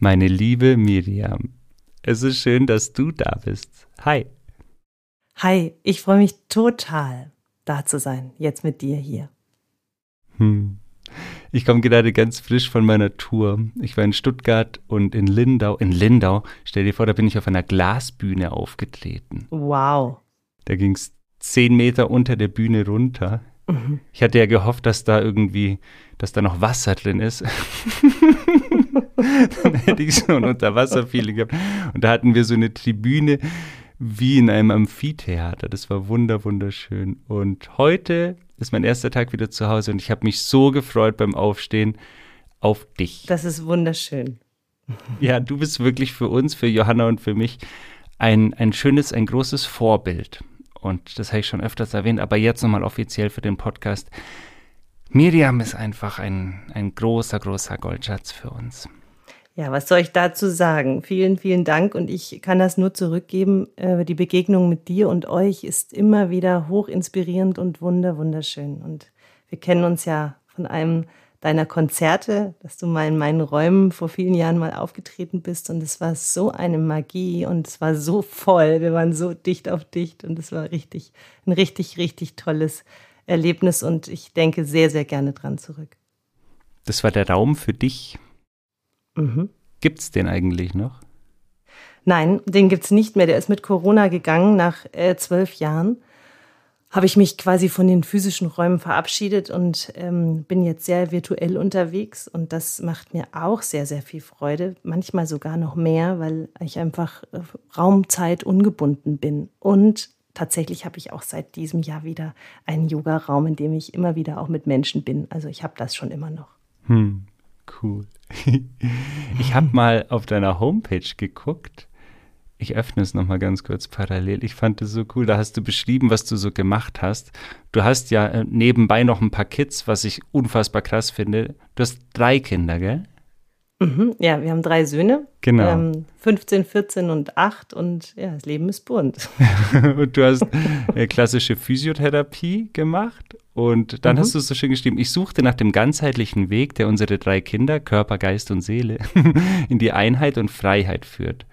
Meine liebe Miriam, es ist schön, dass du da bist. Hi. Hi, ich freue mich total, da zu sein, jetzt mit dir hier. Hm. Ich komme gerade ganz frisch von meiner Tour. Ich war in Stuttgart und in Lindau. In Lindau, stell dir vor, da bin ich auf einer Glasbühne aufgetreten. Wow. Da ging es zehn Meter unter der Bühne runter. Mhm. Ich hatte ja gehofft, dass da irgendwie, dass da noch Wasser drin ist. Dann hätte ich so ein Unterwasserfeeling gehabt. Und da hatten wir so eine Tribüne wie in einem Amphitheater. Das war wunder, wunderschön. Und heute ist mein erster Tag wieder zu Hause und ich habe mich so gefreut beim Aufstehen auf dich. Das ist wunderschön. Ja, du bist wirklich für uns, für Johanna und für mich ein, ein schönes, ein großes Vorbild. Und das habe ich schon öfters erwähnt, aber jetzt nochmal offiziell für den Podcast. Miriam ist einfach ein, ein großer, großer Goldschatz für uns. Ja, was soll ich dazu sagen? Vielen, vielen Dank und ich kann das nur zurückgeben. Äh, die Begegnung mit dir und euch ist immer wieder hoch inspirierend und wunder, wunderschön. Und wir kennen uns ja von einem deiner Konzerte, dass du mal in meinen Räumen vor vielen Jahren mal aufgetreten bist und es war so eine Magie und es war so voll. Wir waren so dicht auf dicht und es war richtig, ein richtig, richtig tolles Erlebnis und ich denke sehr, sehr gerne dran zurück. Das war der Raum für dich Mhm. Gibt es den eigentlich noch? Nein, den gibt es nicht mehr. Der ist mit Corona gegangen nach äh, zwölf Jahren. Habe ich mich quasi von den physischen Räumen verabschiedet und ähm, bin jetzt sehr virtuell unterwegs. Und das macht mir auch sehr, sehr viel Freude. Manchmal sogar noch mehr, weil ich einfach äh, Raumzeit ungebunden bin. Und tatsächlich habe ich auch seit diesem Jahr wieder einen Yoga-Raum, in dem ich immer wieder auch mit Menschen bin. Also ich habe das schon immer noch. Hm, cool. ich habe mal auf deiner Homepage geguckt. Ich öffne es nochmal ganz kurz parallel. Ich fand es so cool. Da hast du beschrieben, was du so gemacht hast. Du hast ja äh, nebenbei noch ein paar Kids, was ich unfassbar krass finde. Du hast drei Kinder, gell? Mhm, ja, wir haben drei Söhne. Genau. Ähm, 15, 14 und 8 und ja, das Leben ist bunt. und du hast äh, klassische Physiotherapie gemacht und dann mhm. hast du so schön geschrieben, ich suchte nach dem ganzheitlichen Weg, der unsere drei Kinder, Körper, Geist und Seele, in die Einheit und Freiheit führt.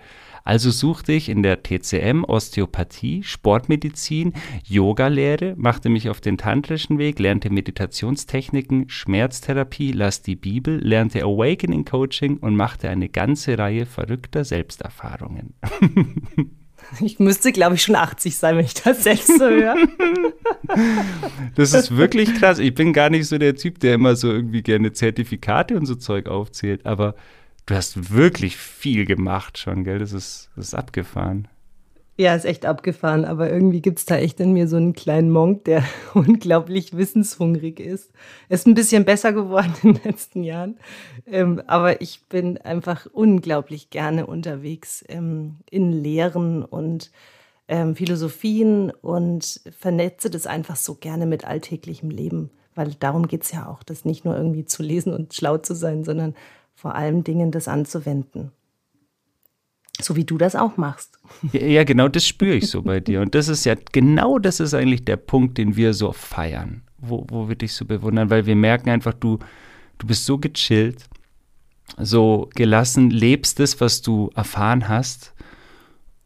Also suchte ich in der TCM Osteopathie, Sportmedizin, Yoga-Lehre, machte mich auf den tantrischen Weg, lernte Meditationstechniken, Schmerztherapie, las die Bibel, lernte Awakening Coaching und machte eine ganze Reihe verrückter Selbsterfahrungen. Ich müsste, glaube ich, schon 80 sein, wenn ich das selbst so höre. Das ist wirklich krass. Ich bin gar nicht so der Typ, der immer so irgendwie gerne Zertifikate und so Zeug aufzählt, aber du hast wirklich viel gemacht schon, gell? Das ist, das ist abgefahren. Ja, ist echt abgefahren, aber irgendwie gibt es da echt in mir so einen kleinen Monk, der unglaublich wissenshungrig ist. Ist ein bisschen besser geworden in den letzten Jahren, ähm, aber ich bin einfach unglaublich gerne unterwegs ähm, in Lehren und ähm, Philosophien und vernetze das einfach so gerne mit alltäglichem Leben, weil darum geht es ja auch, das nicht nur irgendwie zu lesen und schlau zu sein, sondern vor allen Dingen das anzuwenden. So wie du das auch machst. Ja, genau, das spüre ich so bei dir. Und das ist ja, genau das ist eigentlich der Punkt, den wir so feiern, wo, wo wir dich so bewundern, weil wir merken einfach, du, du bist so gechillt, so gelassen, lebst es, was du erfahren hast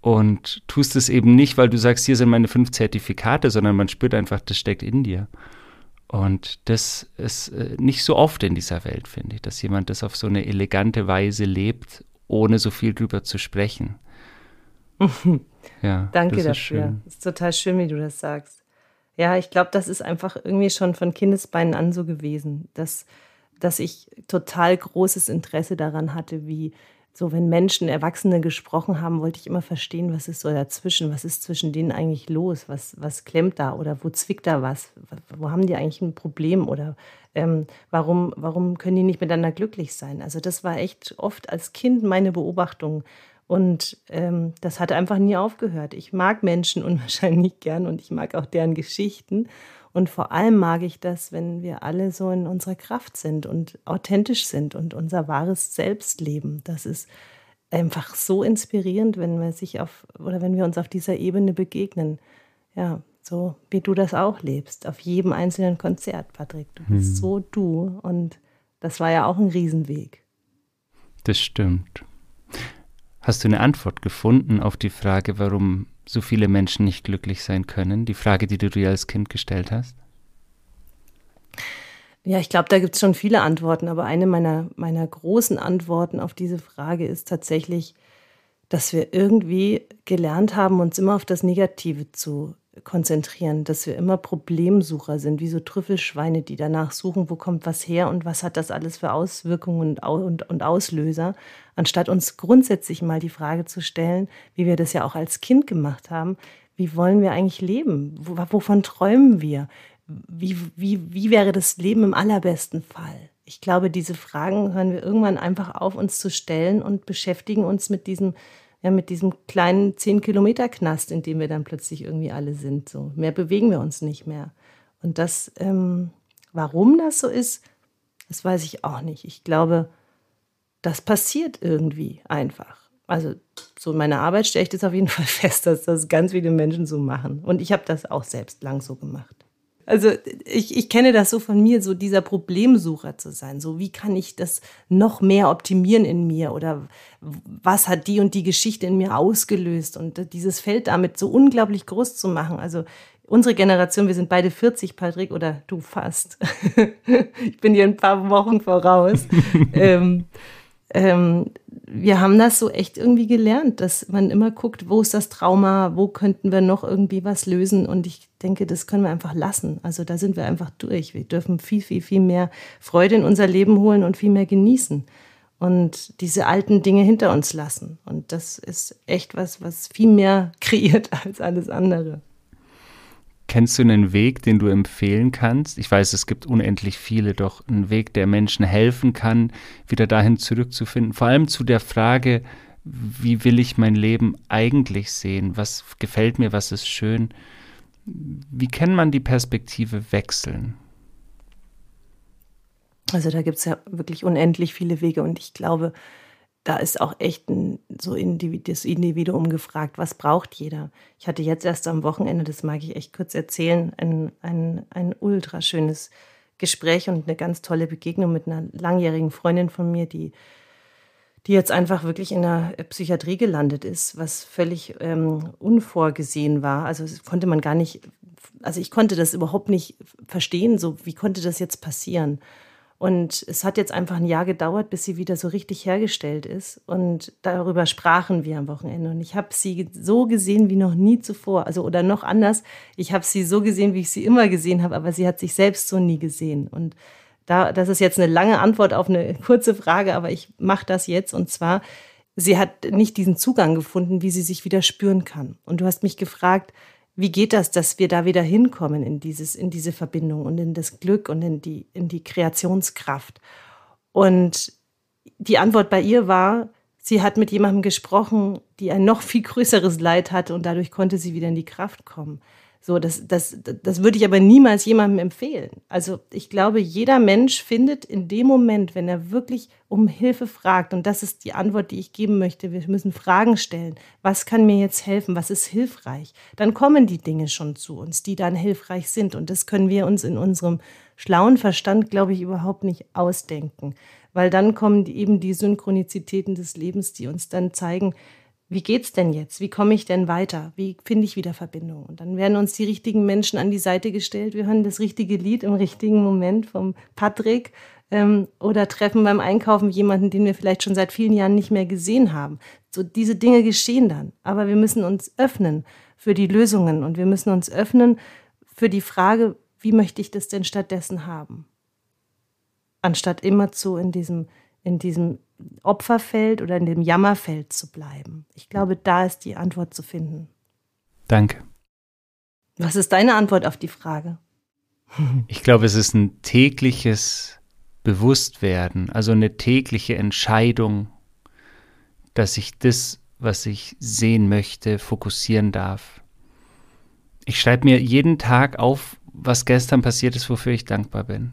und tust es eben nicht, weil du sagst, hier sind meine fünf Zertifikate, sondern man spürt einfach, das steckt in dir. Und das ist äh, nicht so oft in dieser Welt, finde ich, dass jemand das auf so eine elegante Weise lebt, ohne so viel drüber zu sprechen. ja, Danke das dafür. Es ist total schön, wie du das sagst. Ja, ich glaube, das ist einfach irgendwie schon von Kindesbeinen an so gewesen, dass, dass ich total großes Interesse daran hatte, wie, so wenn Menschen, Erwachsene gesprochen haben, wollte ich immer verstehen, was ist so dazwischen, was ist zwischen denen eigentlich los, was, was klemmt da oder wo zwickt da was, wo haben die eigentlich ein Problem? Oder ähm, warum, warum können die nicht miteinander glücklich sein? Also das war echt oft als Kind meine Beobachtung. Und ähm, das hat einfach nie aufgehört. Ich mag Menschen unwahrscheinlich gern und ich mag auch deren Geschichten und vor allem mag ich das, wenn wir alle so in unserer Kraft sind und authentisch sind und unser wahres Selbst leben. Das ist einfach so inspirierend, wenn wir sich auf oder wenn wir uns auf dieser Ebene begegnen. Ja, so wie du das auch lebst, auf jedem einzelnen Konzert, Patrick. Du bist hm. so du und das war ja auch ein Riesenweg. Das stimmt. Hast du eine Antwort gefunden auf die Frage, warum so viele Menschen nicht glücklich sein können? Die Frage, die du dir als Kind gestellt hast? Ja, ich glaube, da gibt es schon viele Antworten, aber eine meiner, meiner großen Antworten auf diese Frage ist tatsächlich, dass wir irgendwie gelernt haben, uns immer auf das Negative zu konzentrieren, dass wir immer Problemsucher sind, wie so Trüffelschweine, die danach suchen, wo kommt was her und was hat das alles für Auswirkungen und, und, und Auslöser, anstatt uns grundsätzlich mal die Frage zu stellen, wie wir das ja auch als Kind gemacht haben, wie wollen wir eigentlich leben? Wovon träumen wir? Wie, wie, wie wäre das Leben im allerbesten Fall? Ich glaube, diese Fragen hören wir irgendwann einfach auf, uns zu stellen und beschäftigen uns mit diesem ja, mit diesem kleinen 10-Kilometer-Knast, in dem wir dann plötzlich irgendwie alle sind. So mehr bewegen wir uns nicht mehr. Und das, ähm, warum das so ist, das weiß ich auch nicht. Ich glaube, das passiert irgendwie einfach. Also so in meiner Arbeit stelle ich das auf jeden Fall fest, dass das ganz viele Menschen so machen. Und ich habe das auch selbst lang so gemacht. Also ich, ich kenne das so von mir, so dieser Problemsucher zu sein. So, wie kann ich das noch mehr optimieren in mir? Oder was hat die und die Geschichte in mir ausgelöst? Und dieses Feld damit so unglaublich groß zu machen. Also unsere Generation, wir sind beide 40, Patrick, oder du fast. ich bin dir ein paar Wochen voraus. ähm, ähm, wir haben das so echt irgendwie gelernt, dass man immer guckt, wo ist das Trauma, wo könnten wir noch irgendwie was lösen. Und ich denke, das können wir einfach lassen. Also da sind wir einfach durch. Wir dürfen viel, viel, viel mehr Freude in unser Leben holen und viel mehr genießen und diese alten Dinge hinter uns lassen. Und das ist echt was, was viel mehr kreiert als alles andere. Kennst du einen Weg, den du empfehlen kannst? Ich weiß, es gibt unendlich viele, doch einen Weg, der Menschen helfen kann, wieder dahin zurückzufinden. Vor allem zu der Frage, wie will ich mein Leben eigentlich sehen? Was gefällt mir? Was ist schön? Wie kann man die Perspektive wechseln? Also da gibt es ja wirklich unendlich viele Wege und ich glaube, da ist auch echt ein, so das Individuum gefragt, was braucht jeder? Ich hatte jetzt erst am Wochenende, das mag ich echt kurz erzählen, ein, ein, ein ultra schönes Gespräch und eine ganz tolle Begegnung mit einer langjährigen Freundin von mir, die, die jetzt einfach wirklich in der Psychiatrie gelandet ist, was völlig ähm, unvorgesehen war. Also konnte man gar nicht, also ich konnte das überhaupt nicht verstehen, so wie konnte das jetzt passieren? Und es hat jetzt einfach ein Jahr gedauert, bis sie wieder so richtig hergestellt ist. Und darüber sprachen wir am Wochenende. Und ich habe sie so gesehen wie noch nie zuvor. Also oder noch anders, ich habe sie so gesehen, wie ich sie immer gesehen habe, aber sie hat sich selbst so nie gesehen. Und da, das ist jetzt eine lange Antwort auf eine kurze Frage, aber ich mache das jetzt. Und zwar, sie hat nicht diesen Zugang gefunden, wie sie sich wieder spüren kann. Und du hast mich gefragt, wie geht das, dass wir da wieder hinkommen in dieses, in diese Verbindung und in das Glück und in die, in die Kreationskraft? Und die Antwort bei ihr war, sie hat mit jemandem gesprochen, die ein noch viel größeres Leid hatte und dadurch konnte sie wieder in die Kraft kommen. So, das, das, das würde ich aber niemals jemandem empfehlen. Also ich glaube, jeder Mensch findet in dem Moment, wenn er wirklich um Hilfe fragt, und das ist die Antwort, die ich geben möchte, wir müssen Fragen stellen. Was kann mir jetzt helfen? Was ist hilfreich? Dann kommen die Dinge schon zu uns, die dann hilfreich sind. Und das können wir uns in unserem schlauen Verstand, glaube ich, überhaupt nicht ausdenken. Weil dann kommen eben die Synchronizitäten des Lebens, die uns dann zeigen, wie geht's denn jetzt? Wie komme ich denn weiter? Wie finde ich wieder Verbindung? Und dann werden uns die richtigen Menschen an die Seite gestellt. Wir hören das richtige Lied im richtigen Moment vom Patrick ähm, oder treffen beim Einkaufen jemanden, den wir vielleicht schon seit vielen Jahren nicht mehr gesehen haben. So diese Dinge geschehen dann. Aber wir müssen uns öffnen für die Lösungen und wir müssen uns öffnen für die Frage, wie möchte ich das denn stattdessen haben? Anstatt immer zu in diesem, in diesem Opferfeld oder in dem Jammerfeld zu bleiben. Ich glaube, da ist die Antwort zu finden. Danke. Was ist deine Antwort auf die Frage? Ich glaube, es ist ein tägliches Bewusstwerden, also eine tägliche Entscheidung, dass ich das, was ich sehen möchte, fokussieren darf. Ich schreibe mir jeden Tag auf, was gestern passiert ist, wofür ich dankbar bin.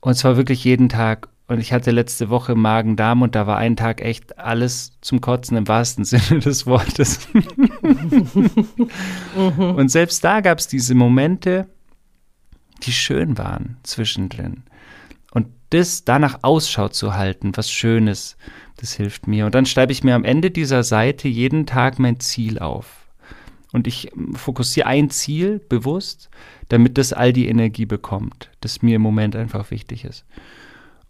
Und zwar wirklich jeden Tag und ich hatte letzte Woche Magen-Darm und da war ein Tag echt alles zum Kotzen im wahrsten Sinne des Wortes. und selbst da gab es diese Momente, die schön waren zwischendrin. Und das danach Ausschau zu halten, was Schönes, Das hilft mir. Und dann schreibe ich mir am Ende dieser Seite jeden Tag mein Ziel auf. Und ich fokussiere ein Ziel bewusst, damit das all die Energie bekommt, das mir im Moment einfach wichtig ist.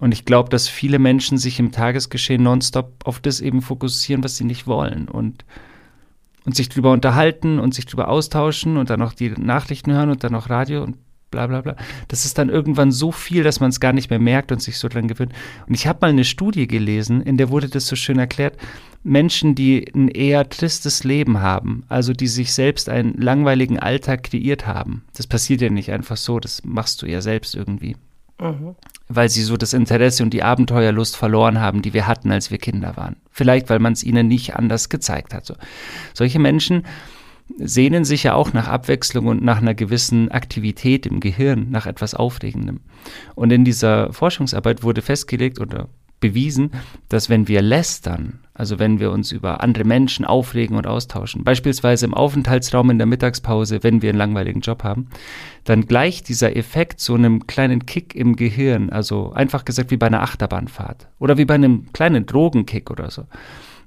Und ich glaube, dass viele Menschen sich im Tagesgeschehen nonstop auf das eben fokussieren, was sie nicht wollen. Und, und sich drüber unterhalten und sich drüber austauschen und dann noch die Nachrichten hören und dann noch Radio und bla bla bla. Das ist dann irgendwann so viel, dass man es gar nicht mehr merkt und sich so dran gewöhnt. Und ich habe mal eine Studie gelesen, in der wurde das so schön erklärt. Menschen, die ein eher tristes Leben haben, also die sich selbst einen langweiligen Alltag kreiert haben. Das passiert ja nicht einfach so, das machst du ja selbst irgendwie. Mhm. Weil sie so das Interesse und die Abenteuerlust verloren haben, die wir hatten, als wir Kinder waren. Vielleicht, weil man es ihnen nicht anders gezeigt hat. So. Solche Menschen sehnen sich ja auch nach Abwechslung und nach einer gewissen Aktivität im Gehirn, nach etwas Aufregendem. Und in dieser Forschungsarbeit wurde festgelegt oder bewiesen, dass wenn wir lästern, also wenn wir uns über andere Menschen aufregen und austauschen, beispielsweise im Aufenthaltsraum in der Mittagspause, wenn wir einen langweiligen Job haben, dann gleicht dieser Effekt so einem kleinen Kick im Gehirn, also einfach gesagt wie bei einer Achterbahnfahrt oder wie bei einem kleinen Drogenkick oder so.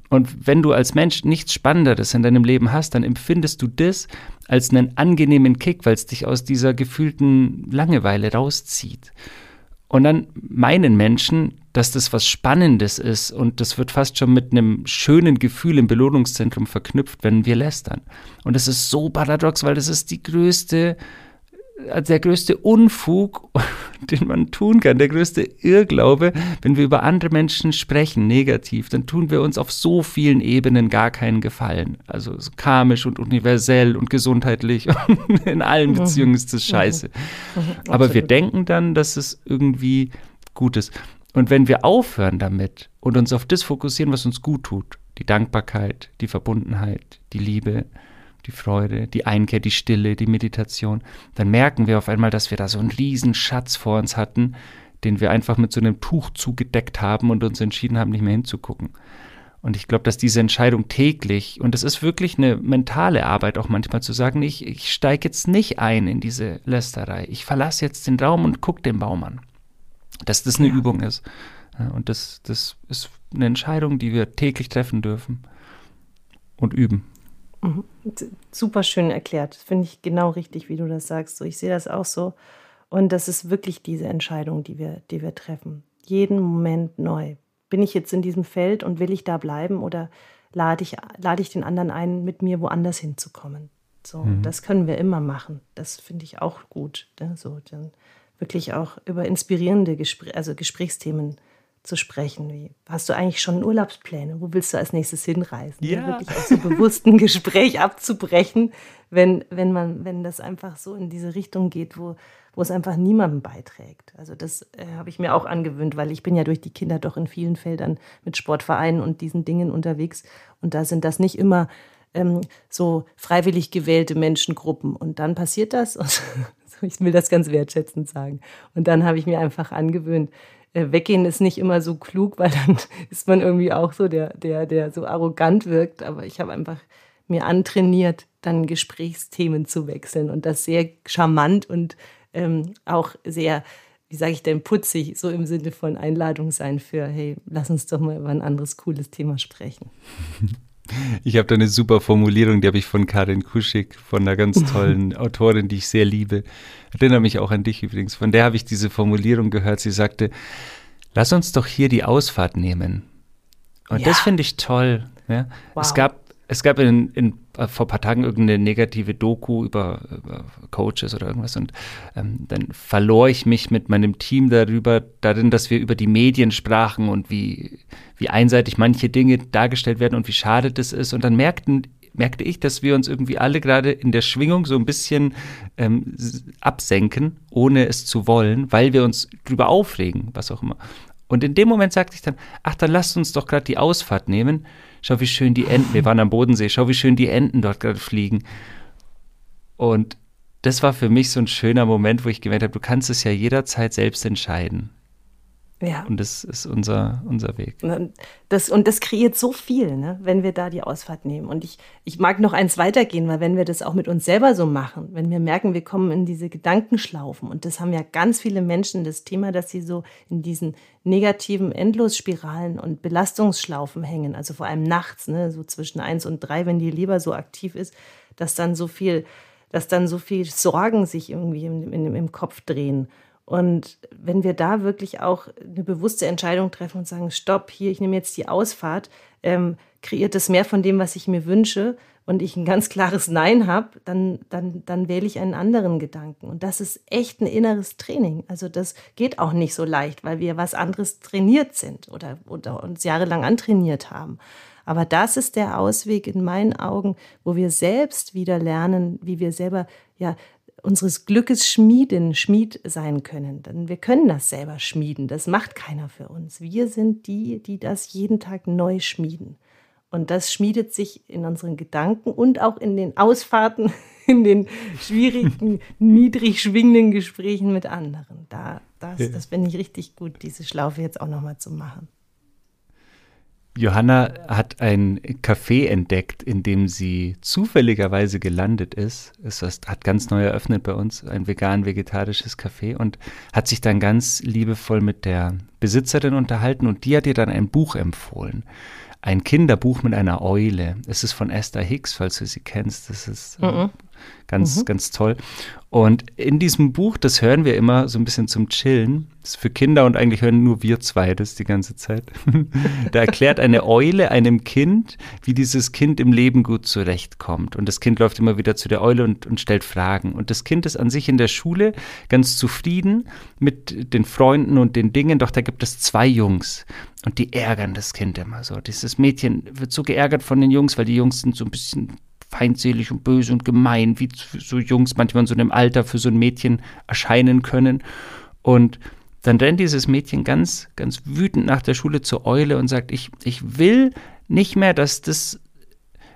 Und wenn du als Mensch nichts Spannenderes in deinem Leben hast, dann empfindest du das als einen angenehmen Kick, weil es dich aus dieser gefühlten Langeweile rauszieht. Und dann meinen Menschen, dass das was Spannendes ist und das wird fast schon mit einem schönen Gefühl im Belohnungszentrum verknüpft, wenn wir lästern. Und das ist so paradox, weil das ist die größte der größte Unfug, den man tun kann, der größte Irrglaube, wenn wir über andere Menschen sprechen, negativ, dann tun wir uns auf so vielen Ebenen gar keinen Gefallen. Also so karmisch und universell und gesundheitlich und in allen mhm. Beziehungen ist das mhm. scheiße. Mhm. Aber wir denken dann, dass es irgendwie gut ist. Und wenn wir aufhören damit und uns auf das fokussieren, was uns gut tut, die Dankbarkeit, die Verbundenheit, die Liebe, die Freude, die Einkehr, die Stille, die Meditation, dann merken wir auf einmal, dass wir da so einen riesen Schatz vor uns hatten, den wir einfach mit so einem Tuch zugedeckt haben und uns entschieden haben, nicht mehr hinzugucken. Und ich glaube, dass diese Entscheidung täglich, und es ist wirklich eine mentale Arbeit auch manchmal zu sagen, ich, ich steige jetzt nicht ein in diese Lästerei. Ich verlasse jetzt den Raum und gucke den Baum an. Dass das eine ja. Übung ist. Und das, das ist eine Entscheidung, die wir täglich treffen dürfen und üben. Mhm. Super schön erklärt. Finde ich genau richtig, wie du das sagst. So, ich sehe das auch so. Und das ist wirklich diese Entscheidung, die wir, die wir treffen. Jeden Moment neu. Bin ich jetzt in diesem Feld und will ich da bleiben oder lade ich, lade ich den anderen ein, mit mir woanders hinzukommen? So, mhm. das können wir immer machen. Das finde ich auch gut. Ne? So, dann wirklich auch über inspirierende Gespr also Gesprächsthemen zu sprechen. Wie, hast du eigentlich schon Urlaubspläne? Wo willst du als nächstes hinreisen? Ja. Wirklich aus so bewussten Gespräch abzubrechen, wenn, wenn man, wenn das einfach so in diese Richtung geht, wo, wo es einfach niemandem beiträgt. Also das äh, habe ich mir auch angewöhnt, weil ich bin ja durch die Kinder doch in vielen Feldern mit Sportvereinen und diesen Dingen unterwegs. Und da sind das nicht immer ähm, so freiwillig gewählte Menschengruppen. Und dann passiert das. Und ich will das ganz wertschätzend sagen. Und dann habe ich mir einfach angewöhnt, äh, weggehen ist nicht immer so klug, weil dann ist man irgendwie auch so der, der, der so arrogant wirkt. Aber ich habe einfach mir antrainiert, dann Gesprächsthemen zu wechseln und das sehr charmant und ähm, auch sehr, wie sage ich denn, putzig, so im Sinne von Einladung sein für, hey, lass uns doch mal über ein anderes cooles Thema sprechen. Ich habe da eine super Formulierung, die habe ich von Karin Kuschig, von einer ganz tollen Autorin, die ich sehr liebe. Erinnere mich auch an dich übrigens. Von der habe ich diese Formulierung gehört. Sie sagte, lass uns doch hier die Ausfahrt nehmen. Und ja. das finde ich toll. Ja? Wow. Es gab es gab in, in, äh, vor ein paar Tagen irgendeine negative Doku über, über Coaches oder irgendwas und ähm, dann verlor ich mich mit meinem Team darüber, darin, dass wir über die Medien sprachen und wie, wie einseitig manche Dinge dargestellt werden und wie schade das ist. Und dann merkten, merkte ich, dass wir uns irgendwie alle gerade in der Schwingung so ein bisschen ähm, absenken, ohne es zu wollen, weil wir uns drüber aufregen, was auch immer. Und in dem Moment sagte ich dann, ach, dann lasst uns doch gerade die Ausfahrt nehmen schau, wie schön die Enten, wir waren am Bodensee, schau, wie schön die Enten dort gerade fliegen. Und das war für mich so ein schöner Moment, wo ich gemerkt habe, du kannst es ja jederzeit selbst entscheiden. Ja. Und das ist unser, unser Weg. Das, und das kreiert so viel, ne, wenn wir da die Ausfahrt nehmen. Und ich, ich mag noch eins weitergehen, weil wenn wir das auch mit uns selber so machen, wenn wir merken, wir kommen in diese Gedankenschlaufen, und das haben ja ganz viele Menschen, das Thema, dass sie so in diesen negativen Endlosspiralen und Belastungsschlaufen hängen, also vor allem nachts, ne, so zwischen eins und drei, wenn die Leber so aktiv ist, dass dann so viel, dass dann so viel Sorgen sich irgendwie im, im, im Kopf drehen. Und wenn wir da wirklich auch eine bewusste Entscheidung treffen und sagen, stopp, hier, ich nehme jetzt die Ausfahrt, ähm, kreiert das mehr von dem, was ich mir wünsche und ich ein ganz klares Nein habe, dann, dann, dann wähle ich einen anderen Gedanken. Und das ist echt ein inneres Training. Also das geht auch nicht so leicht, weil wir was anderes trainiert sind oder, oder uns jahrelang antrainiert haben. Aber das ist der Ausweg in meinen Augen, wo wir selbst wieder lernen, wie wir selber ja unseres Glückes Schmieden, Schmied sein können. Denn wir können das selber schmieden. Das macht keiner für uns. Wir sind die, die das jeden Tag neu schmieden. Und das schmiedet sich in unseren Gedanken und auch in den Ausfahrten, in den schwierigen, niedrig schwingenden Gesprächen mit anderen. Da, das, das finde ich richtig gut, diese Schlaufe jetzt auch nochmal zu machen. Johanna hat ein Café entdeckt, in dem sie zufälligerweise gelandet ist. Es hat ganz neu eröffnet bei uns, ein vegan-vegetarisches Café und hat sich dann ganz liebevoll mit der Besitzerin unterhalten und die hat ihr dann ein Buch empfohlen. Ein Kinderbuch mit einer Eule. Es ist von Esther Hicks, falls du sie kennst. Das ist äh, ganz, mhm. ganz toll. Und in diesem Buch, das hören wir immer so ein bisschen zum Chillen, das ist für Kinder und eigentlich hören nur wir zwei das die ganze Zeit. da erklärt eine Eule einem Kind, wie dieses Kind im Leben gut zurechtkommt. Und das Kind läuft immer wieder zu der Eule und, und stellt Fragen. Und das Kind ist an sich in der Schule ganz zufrieden mit den Freunden und den Dingen, doch da gibt es zwei Jungs. Und die ärgern das Kind immer so. Dieses Mädchen wird so geärgert von den Jungs, weil die Jungs sind so ein bisschen feindselig und böse und gemein, wie so Jungs manchmal in so einem Alter für so ein Mädchen erscheinen können. Und dann rennt dieses Mädchen ganz, ganz wütend nach der Schule zur Eule und sagt, ich, ich will nicht mehr, dass das,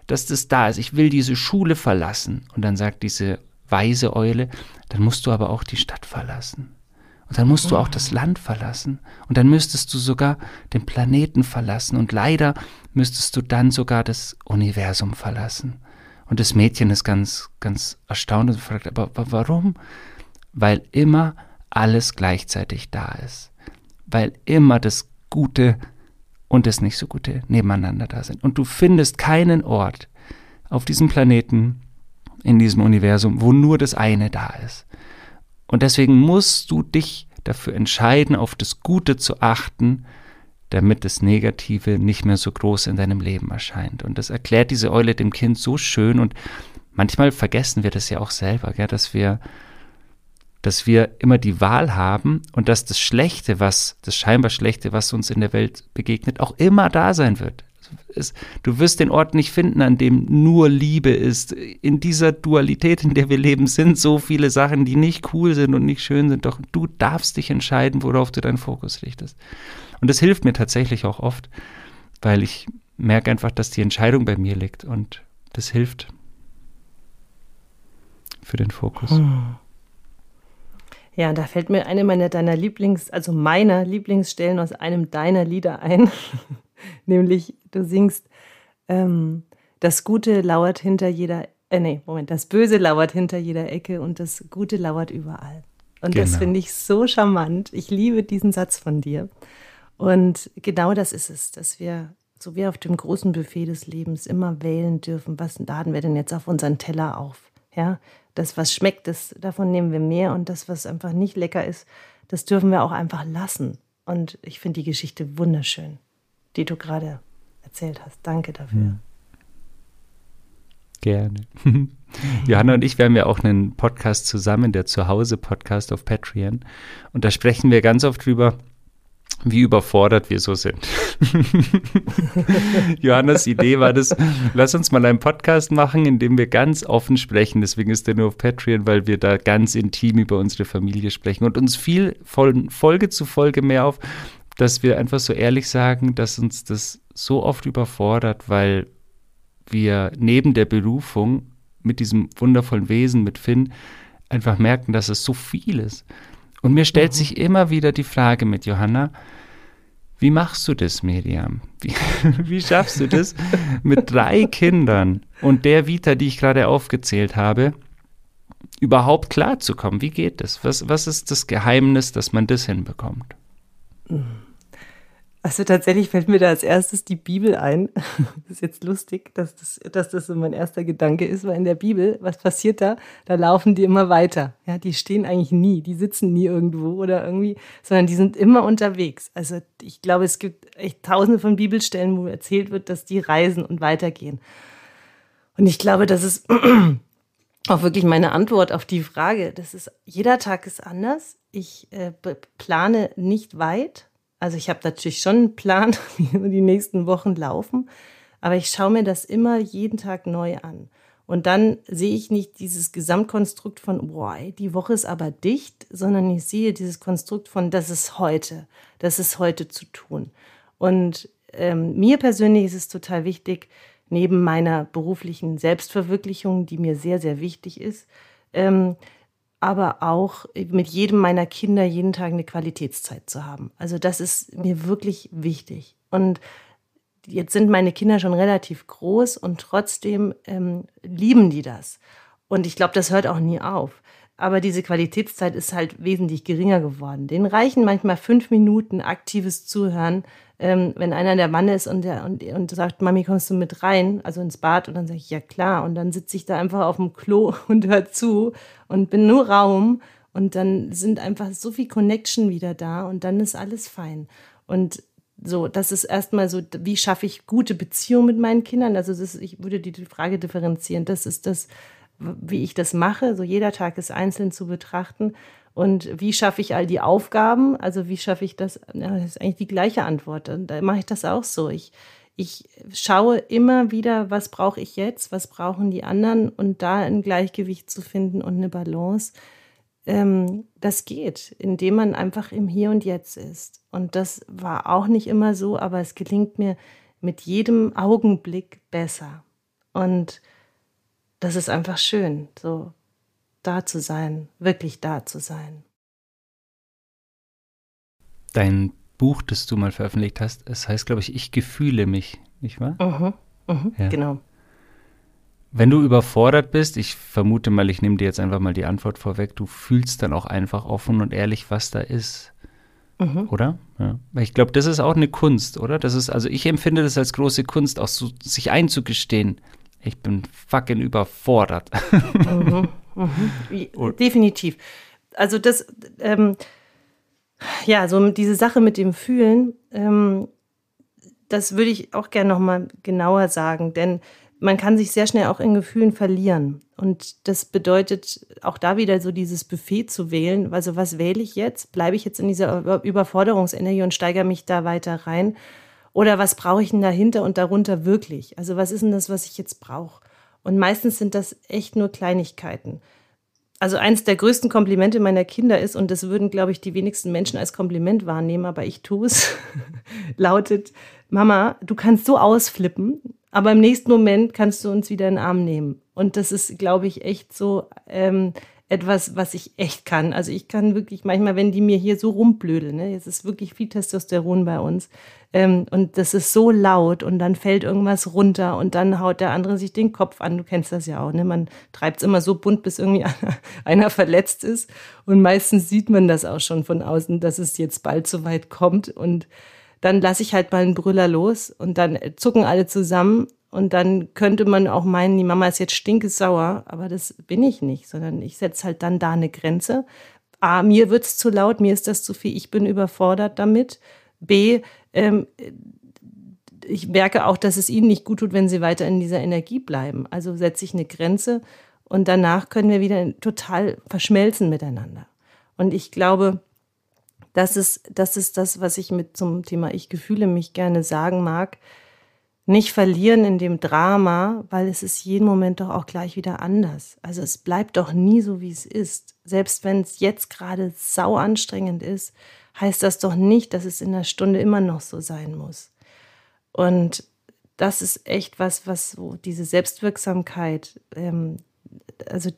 dass das da ist. Ich will diese Schule verlassen. Und dann sagt diese weise Eule, dann musst du aber auch die Stadt verlassen. Und dann musst du auch das Land verlassen. Und dann müsstest du sogar den Planeten verlassen. Und leider müsstest du dann sogar das Universum verlassen. Und das Mädchen ist ganz, ganz erstaunt und fragt, aber warum? Weil immer alles gleichzeitig da ist. Weil immer das Gute und das nicht so Gute nebeneinander da sind. Und du findest keinen Ort auf diesem Planeten, in diesem Universum, wo nur das eine da ist. Und deswegen musst du dich dafür entscheiden, auf das Gute zu achten damit das Negative nicht mehr so groß in deinem Leben erscheint. Und das erklärt diese Eule dem Kind so schön und manchmal vergessen wir das ja auch selber, gell, dass wir dass wir immer die Wahl haben und dass das Schlechte, was, das scheinbar Schlechte, was uns in der Welt begegnet, auch immer da sein wird. Es, du wirst den Ort nicht finden, an dem nur Liebe ist. In dieser Dualität, in der wir leben, sind so viele Sachen, die nicht cool sind und nicht schön sind. Doch du darfst dich entscheiden, worauf du deinen Fokus richtest. Und das hilft mir tatsächlich auch oft, weil ich merke einfach, dass die Entscheidung bei mir liegt und das hilft für den Fokus. Hm. Ja, da fällt mir eine meiner deiner Lieblings, also meiner Lieblingsstellen aus einem deiner Lieder ein, nämlich du singst, ähm, das Gute lauert hinter jeder, äh, nee, Moment, das Böse lauert hinter jeder Ecke und das Gute lauert überall. Und genau. das finde ich so charmant. Ich liebe diesen Satz von dir. Und genau das ist es, dass wir so wie auf dem großen Buffet des Lebens immer wählen dürfen, was laden wir denn jetzt auf unseren Teller auf? Ja, das, was schmeckt, das, davon nehmen wir mehr und das, was einfach nicht lecker ist, das dürfen wir auch einfach lassen. Und ich finde die Geschichte wunderschön, die du gerade erzählt hast. Danke dafür. Ja. Gerne. Johanna und ich, wir haben ja auch einen Podcast zusammen, der Zuhause-Podcast auf Patreon. Und da sprechen wir ganz oft drüber, wie überfordert wir so sind. Johannes Idee war das, lass uns mal einen Podcast machen, in dem wir ganz offen sprechen. Deswegen ist der nur auf Patreon, weil wir da ganz intim über unsere Familie sprechen und uns viel von Folge zu Folge mehr auf, dass wir einfach so ehrlich sagen, dass uns das so oft überfordert, weil wir neben der Berufung mit diesem wundervollen Wesen, mit Finn, einfach merken, dass es so viel ist Und mir stellt mhm. sich immer wieder die Frage mit Johanna, wie machst du das, Miriam? Wie, wie schaffst du das mit drei Kindern und der Vita, die ich gerade aufgezählt habe, überhaupt klarzukommen? Wie geht das? Was, was ist das Geheimnis, dass man das hinbekommt? Mhm. Also tatsächlich fällt mir da als erstes die Bibel ein. Das ist jetzt lustig, dass das, dass das so mein erster Gedanke ist, weil in der Bibel, was passiert da? Da laufen die immer weiter. Ja, die stehen eigentlich nie, die sitzen nie irgendwo oder irgendwie, sondern die sind immer unterwegs. Also ich glaube, es gibt echt tausende von Bibelstellen, wo erzählt wird, dass die reisen und weitergehen. Und ich glaube, das ist auch wirklich meine Antwort auf die Frage. Das ist, jeder Tag ist anders. Ich äh, plane nicht weit also ich habe natürlich schon einen Plan, wie die nächsten Wochen laufen, aber ich schaue mir das immer jeden Tag neu an. Und dann sehe ich nicht dieses Gesamtkonstrukt von, boah, die Woche ist aber dicht, sondern ich sehe dieses Konstrukt von, das ist heute, das ist heute zu tun. Und ähm, mir persönlich ist es total wichtig, neben meiner beruflichen Selbstverwirklichung, die mir sehr, sehr wichtig ist, ähm, aber auch mit jedem meiner Kinder jeden Tag eine Qualitätszeit zu haben. Also das ist mir wirklich wichtig. Und jetzt sind meine Kinder schon relativ groß und trotzdem ähm, lieben die das. Und ich glaube, das hört auch nie auf. Aber diese Qualitätszeit ist halt wesentlich geringer geworden. Den reichen manchmal fünf Minuten aktives Zuhören, ähm, wenn einer der Mann ist und, der, und, und sagt, Mami, kommst du mit rein, also ins Bad? Und dann sage ich, ja klar. Und dann sitze ich da einfach auf dem Klo und höre zu und bin nur Raum. Und dann sind einfach so viel Connection wieder da und dann ist alles fein. Und so, das ist erstmal so, wie schaffe ich gute Beziehungen mit meinen Kindern? Also ist, ich würde die Frage differenzieren. Das ist das, wie ich das mache. So jeder Tag ist einzeln zu betrachten. Und wie schaffe ich all die Aufgaben? Also wie schaffe ich das? das ist eigentlich die gleiche Antwort. Da mache ich das auch so. Ich, ich schaue immer wieder, was brauche ich jetzt, was brauchen die anderen und da ein Gleichgewicht zu finden und eine Balance. Ähm, das geht, indem man einfach im Hier und Jetzt ist. Und das war auch nicht immer so, aber es gelingt mir mit jedem Augenblick besser. Und das ist einfach schön, so da zu sein, wirklich da zu sein. Dein Buch, das du mal veröffentlicht hast, es heißt, glaube ich, Ich gefühle mich, nicht wahr? Mhm, mhm, ja. Genau. Wenn du überfordert bist, ich vermute mal, ich nehme dir jetzt einfach mal die Antwort vorweg, du fühlst dann auch einfach offen und ehrlich, was da ist. Mhm. Oder? Ja. Ich glaube, das ist auch eine Kunst, oder? Das ist, also ich empfinde das als große Kunst, auch so sich einzugestehen. Ich bin fucking überfordert. Mhm. Mhm. Definitiv. Also das, ähm, ja, so diese Sache mit dem Fühlen, ähm, das würde ich auch gerne nochmal genauer sagen, denn man kann sich sehr schnell auch in Gefühlen verlieren. Und das bedeutet auch da wieder so dieses Buffet zu wählen. Also was wähle ich jetzt? Bleibe ich jetzt in dieser Überforderungsenergie und steigere mich da weiter rein? Oder was brauche ich denn dahinter und darunter wirklich? Also was ist denn das, was ich jetzt brauche? Und meistens sind das echt nur Kleinigkeiten. Also eines der größten Komplimente meiner Kinder ist, und das würden, glaube ich, die wenigsten Menschen als Kompliment wahrnehmen, aber ich tue es, lautet, Mama, du kannst so ausflippen, aber im nächsten Moment kannst du uns wieder in den Arm nehmen. Und das ist, glaube ich, echt so ähm, etwas, was ich echt kann. Also ich kann wirklich manchmal, wenn die mir hier so rumblödeln, ne, jetzt ist wirklich viel Testosteron bei uns, ähm, und das ist so laut und dann fällt irgendwas runter und dann haut der andere sich den Kopf an. Du kennst das ja auch, ne? Man treibt es immer so bunt, bis irgendwie einer, einer verletzt ist. Und meistens sieht man das auch schon von außen, dass es jetzt bald so weit kommt. Und dann lasse ich halt mal einen Brüller los und dann zucken alle zusammen und dann könnte man auch meinen, die Mama ist jetzt stinkesauer, aber das bin ich nicht, sondern ich setze halt dann da eine Grenze. A, mir wird's zu laut, mir ist das zu viel, ich bin überfordert damit. B, ähm, ich merke auch, dass es ihnen nicht gut tut, wenn sie weiter in dieser Energie bleiben. Also setze ich eine Grenze und danach können wir wieder total verschmelzen miteinander. Und ich glaube, das ist, das ist das, was ich mit zum Thema Ich gefühle mich gerne sagen mag nicht verlieren in dem Drama, weil es ist jeden Moment doch auch gleich wieder anders. Also es bleibt doch nie so, wie es ist. Selbst wenn es jetzt gerade sau anstrengend ist, heißt das doch nicht, dass es in der Stunde immer noch so sein muss. Und das ist echt was, was so diese Selbstwirksamkeit, ähm, also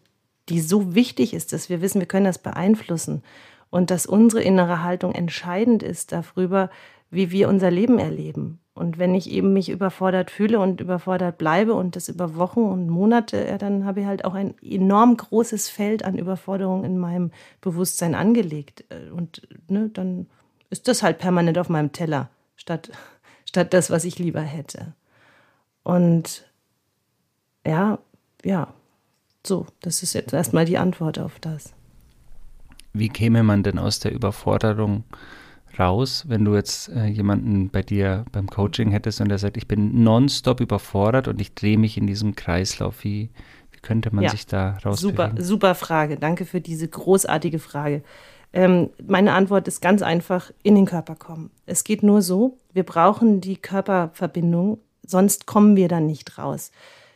die so wichtig ist, dass wir wissen, wir können das beeinflussen. und dass unsere innere Haltung entscheidend ist darüber, wie wir unser Leben erleben. Und wenn ich eben mich überfordert fühle und überfordert bleibe und das über Wochen und Monate, ja, dann habe ich halt auch ein enorm großes Feld an Überforderung in meinem Bewusstsein angelegt. Und ne, dann ist das halt permanent auf meinem Teller, statt, statt das, was ich lieber hätte. Und ja, ja, so, das ist jetzt erstmal die Antwort auf das. Wie käme man denn aus der Überforderung raus, wenn du jetzt äh, jemanden bei dir beim Coaching hättest und der sagt, ich bin nonstop überfordert und ich drehe mich in diesem Kreislauf? Wie, wie könnte man ja, sich da raus? Super, super Frage. Danke für diese großartige Frage. Ähm, meine Antwort ist ganz einfach, in den Körper kommen. Es geht nur so, wir brauchen die Körperverbindung, sonst kommen wir dann nicht raus.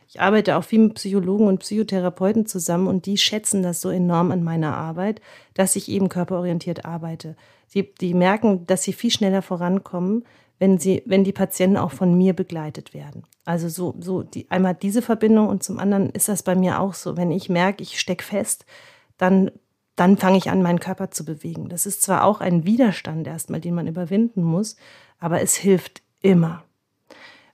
Ich arbeite auch viel mit Psychologen und Psychotherapeuten zusammen und die schätzen das so enorm an meiner Arbeit, dass ich eben körperorientiert arbeite. Die, die merken, dass sie viel schneller vorankommen, wenn sie, wenn die Patienten auch von mir begleitet werden. Also so, so die, einmal diese Verbindung und zum anderen ist das bei mir auch so. Wenn ich merke, ich stecke fest, dann, dann fange ich an, meinen Körper zu bewegen. Das ist zwar auch ein Widerstand erstmal, den man überwinden muss, aber es hilft immer.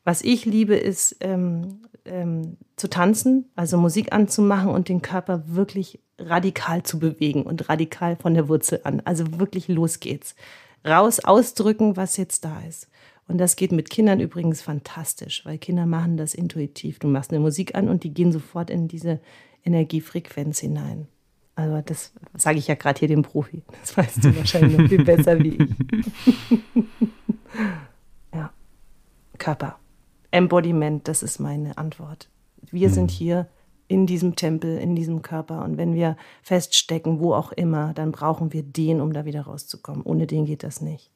Was ich liebe, ist ähm, ähm, zu tanzen, also Musik anzumachen und den Körper wirklich radikal zu bewegen und radikal von der Wurzel an. Also wirklich los geht's. Raus, ausdrücken, was jetzt da ist. Und das geht mit Kindern übrigens fantastisch, weil Kinder machen das intuitiv. Du machst eine Musik an und die gehen sofort in diese Energiefrequenz hinein. Also das sage ich ja gerade hier dem Profi. Das weißt du wahrscheinlich noch viel besser wie ich. ja. Körper. Embodiment, das ist meine Antwort. Wir mhm. sind hier in diesem Tempel, in diesem Körper. Und wenn wir feststecken, wo auch immer, dann brauchen wir den, um da wieder rauszukommen. Ohne den geht das nicht.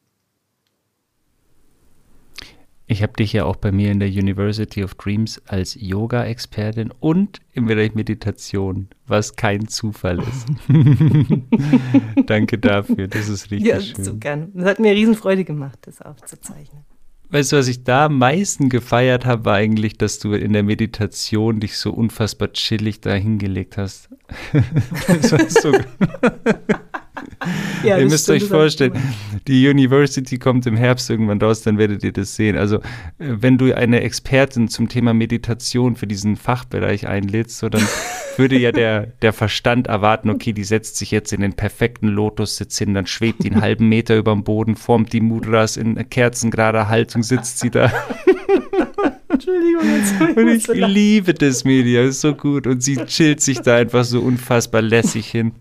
Ich habe dich ja auch bei mir in der University of Dreams als Yoga-Expertin und im Bereich Meditation, was kein Zufall ist. Danke dafür, das ist richtig ja, schön. So gern. Das hat mir Riesenfreude gemacht, das aufzuzeichnen. Weißt du, was ich da am meisten gefeiert habe, war eigentlich, dass du in der Meditation dich so unfassbar chillig da hingelegt hast. das war so. Ja, ihr müsst euch vorstellen, die University kommt im Herbst irgendwann raus, dann werdet ihr das sehen. Also, äh, wenn du eine Expertin zum Thema Meditation für diesen Fachbereich einlädst, so dann würde ja der, der Verstand erwarten, okay, die setzt sich jetzt in den perfekten Lotussitz hin, dann schwebt die einen halben Meter über dem Boden, formt die Mudras in kerzengerader Haltung, sitzt sie da. Entschuldigung, jetzt Und ich liebe das Media, ist so gut. Und sie chillt sich da einfach so unfassbar lässig hin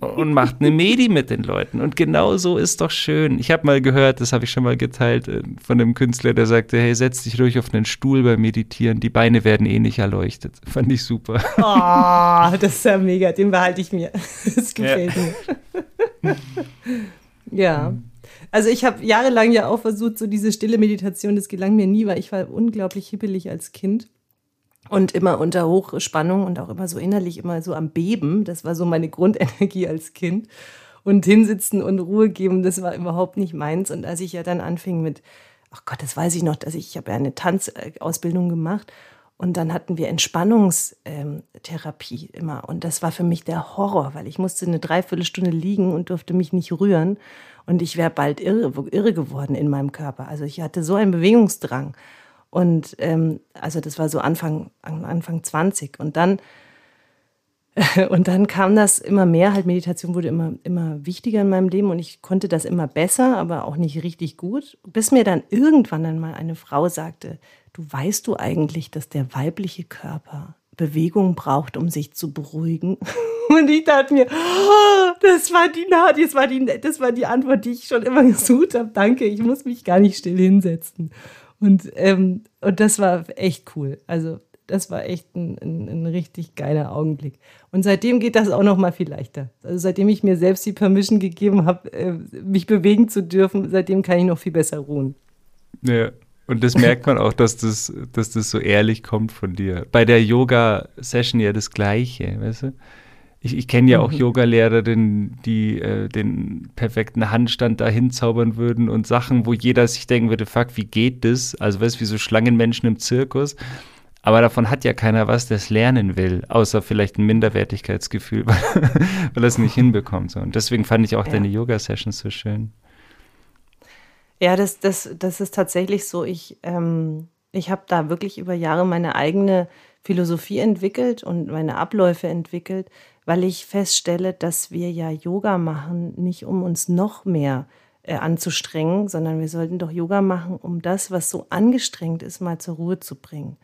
und macht eine Medi mit den Leuten. Und genau so ist doch schön. Ich habe mal gehört, das habe ich schon mal geteilt, äh, von einem Künstler, der sagte, hey, setz dich ruhig auf einen Stuhl beim Meditieren, die Beine werden eh nicht erleuchtet. Fand ich super. Oh, das ist ja mega, den behalte ich mir. Das gefällt ja. mir. ja. Also ich habe jahrelang ja auch versucht, so diese stille Meditation, das gelang mir nie, weil ich war unglaublich hippelig als Kind und immer unter Hochspannung und auch immer so innerlich immer so am Beben. Das war so meine Grundenergie als Kind. Und hinsitzen und Ruhe geben, das war überhaupt nicht meins. Und als ich ja dann anfing mit, ach Gott, das weiß ich noch, dass ich, ich habe ja eine Tanzausbildung gemacht und dann hatten wir Entspannungstherapie immer. Und das war für mich der Horror, weil ich musste eine Dreiviertelstunde liegen und durfte mich nicht rühren. Und ich wäre bald irre, irre geworden in meinem Körper. Also ich hatte so einen Bewegungsdrang. Und ähm, also das war so Anfang, Anfang 20. Und dann, und dann kam das immer mehr, halt Meditation wurde immer, immer wichtiger in meinem Leben und ich konnte das immer besser, aber auch nicht richtig gut. Bis mir dann irgendwann dann mal eine Frau sagte, du weißt du eigentlich, dass der weibliche Körper Bewegung braucht, um sich zu beruhigen. Und ich dachte mir, oh, das war die das war die, das war die Antwort, die ich schon immer gesucht habe. Danke, ich muss mich gar nicht still hinsetzen. Und, ähm, und das war echt cool. Also das war echt ein, ein, ein, richtig geiler Augenblick. Und seitdem geht das auch noch mal viel leichter. Also seitdem ich mir selbst die Permission gegeben habe, äh, mich bewegen zu dürfen, seitdem kann ich noch viel besser ruhen. Ja, und das merkt man auch, dass das, dass das so ehrlich kommt von dir. Bei der Yoga-Session ja das Gleiche, weißt du? Ich, ich kenne ja auch mhm. Yogalehrerinnen, die äh, den perfekten Handstand da hinzaubern würden und Sachen, wo jeder sich denken würde, fuck, wie geht das? Also weißt du, wie so Schlangenmenschen im Zirkus. Aber davon hat ja keiner was, der es lernen will, außer vielleicht ein Minderwertigkeitsgefühl, weil, weil er es nicht hinbekommt. So. Und deswegen fand ich auch ja. deine Yoga-Sessions so schön. Ja, das, das, das ist tatsächlich so. Ich, ähm, ich habe da wirklich über Jahre meine eigene Philosophie entwickelt und meine Abläufe entwickelt, weil ich feststelle, dass wir ja Yoga machen, nicht um uns noch mehr äh, anzustrengen, sondern wir sollten doch Yoga machen, um das, was so angestrengt ist, mal zur Ruhe zu bringen.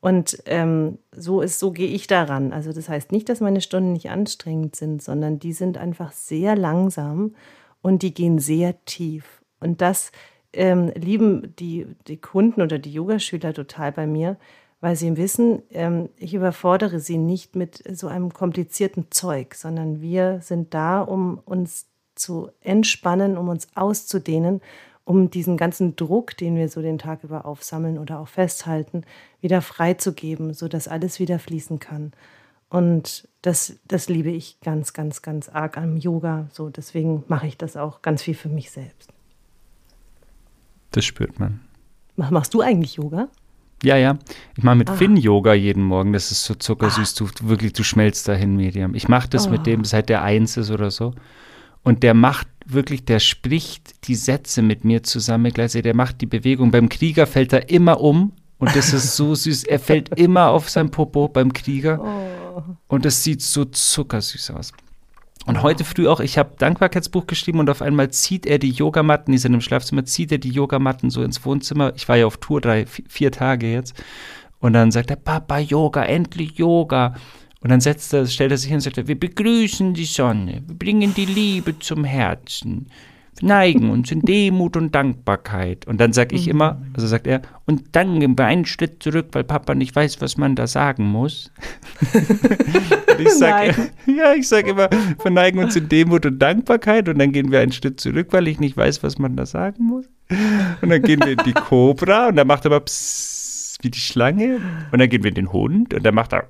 Und ähm, so ist, so gehe ich daran. Also das heißt nicht, dass meine Stunden nicht anstrengend sind, sondern die sind einfach sehr langsam und die gehen sehr tief. Und das ähm, lieben die, die Kunden oder die Yogaschüler total bei mir, weil sie wissen, ähm, ich überfordere sie nicht mit so einem komplizierten Zeug, sondern wir sind da, um uns zu entspannen, um uns auszudehnen um diesen ganzen Druck, den wir so den Tag über aufsammeln oder auch festhalten, wieder freizugeben, sodass alles wieder fließen kann. Und das, das liebe ich ganz, ganz, ganz arg am Yoga. So, deswegen mache ich das auch ganz viel für mich selbst. Das spürt man. Machst du eigentlich Yoga? Ja, ja. Ich mache mit ah. Finn Yoga jeden Morgen. Das ist so zuckersüß. Ah. Du wirklich, du schmelzt dahin, Medium. Ich mache das oh. mit dem, seit der eins ist oder so. Und der macht wirklich, der spricht die Sätze mit mir zusammen, gleichzeitig, der macht die Bewegung. Beim Krieger fällt er immer um und das ist so süß. Er fällt immer auf sein Popo beim Krieger oh. und das sieht so zuckersüß aus. Und heute früh auch, ich habe Dankbarkeitsbuch geschrieben und auf einmal zieht er die Yogamatten, die sind im Schlafzimmer, zieht er die Yogamatten so ins Wohnzimmer. Ich war ja auf Tour drei, vier Tage jetzt. Und dann sagt er, Papa, Yoga, endlich Yoga. Und dann setzt er, stellt er sich hin und sagt, wir begrüßen die Sonne, wir bringen die Liebe zum Herzen, neigen uns in Demut und Dankbarkeit. Und dann sage ich mhm. immer, also sagt er, und dann gehen wir einen Schritt zurück, weil Papa nicht weiß, was man da sagen muss. und ich sage, ja, ich sage immer, wir neigen uns in Demut und Dankbarkeit und dann gehen wir einen Schritt zurück, weil ich nicht weiß, was man da sagen muss. Und dann gehen wir in die Cobra und dann macht er aber psst, wie die Schlange. Und dann gehen wir in den Hund und dann macht er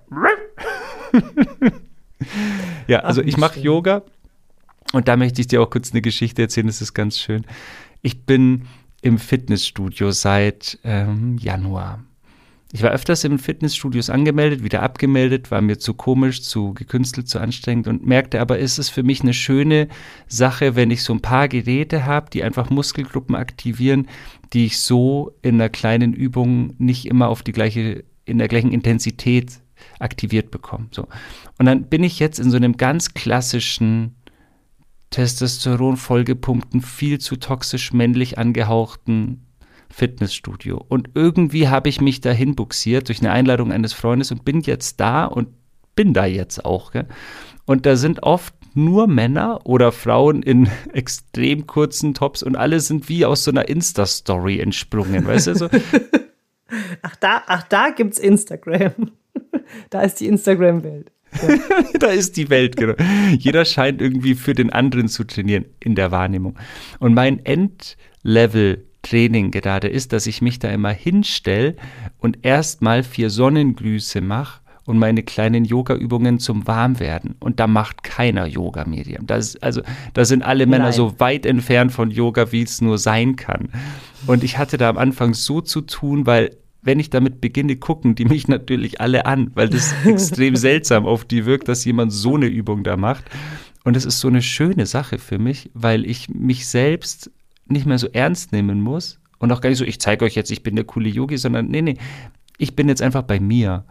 ja, also Ach, ich mache Yoga und da möchte ich dir auch kurz eine Geschichte erzählen, das ist ganz schön. Ich bin im Fitnessstudio seit ähm, Januar. Ich war öfters in Fitnessstudios angemeldet, wieder abgemeldet, war mir zu komisch, zu gekünstelt, zu anstrengend und merkte aber, ist es für mich eine schöne Sache, wenn ich so ein paar Geräte habe, die einfach Muskelgruppen aktivieren, die ich so in einer kleinen Übung nicht immer auf die gleiche, in der gleichen Intensität aktiviert bekommen. So. Und dann bin ich jetzt in so einem ganz klassischen Testosteron vollgepumpten, viel zu toxisch männlich angehauchten Fitnessstudio. Und irgendwie habe ich mich dahin buxiert durch eine Einladung eines Freundes und bin jetzt da und bin da jetzt auch. Gell? Und da sind oft nur Männer oder Frauen in extrem kurzen Tops und alle sind wie aus so einer Insta-Story entsprungen, weißt du? So. Ach, da, ach, da gibt's Instagram da ist die Instagram-Welt. Ja. da ist die Welt, genau. Jeder scheint irgendwie für den anderen zu trainieren in der Wahrnehmung. Und mein Endlevel-Training gerade ist, dass ich mich da immer hinstelle und erstmal vier Sonnengrüße mache und meine kleinen Yoga-Übungen zum Warmwerden. Und da macht keiner Yoga, Medium. Das, also, da sind alle Männer Nein. so weit entfernt von Yoga, wie es nur sein kann. Und ich hatte da am Anfang so zu tun, weil wenn ich damit beginne, gucken die mich natürlich alle an, weil das extrem seltsam auf die wirkt, dass jemand so eine Übung da macht. Und es ist so eine schöne Sache für mich, weil ich mich selbst nicht mehr so ernst nehmen muss und auch gar nicht so, ich zeige euch jetzt, ich bin der coole Yogi, sondern nee, nee, ich bin jetzt einfach bei mir.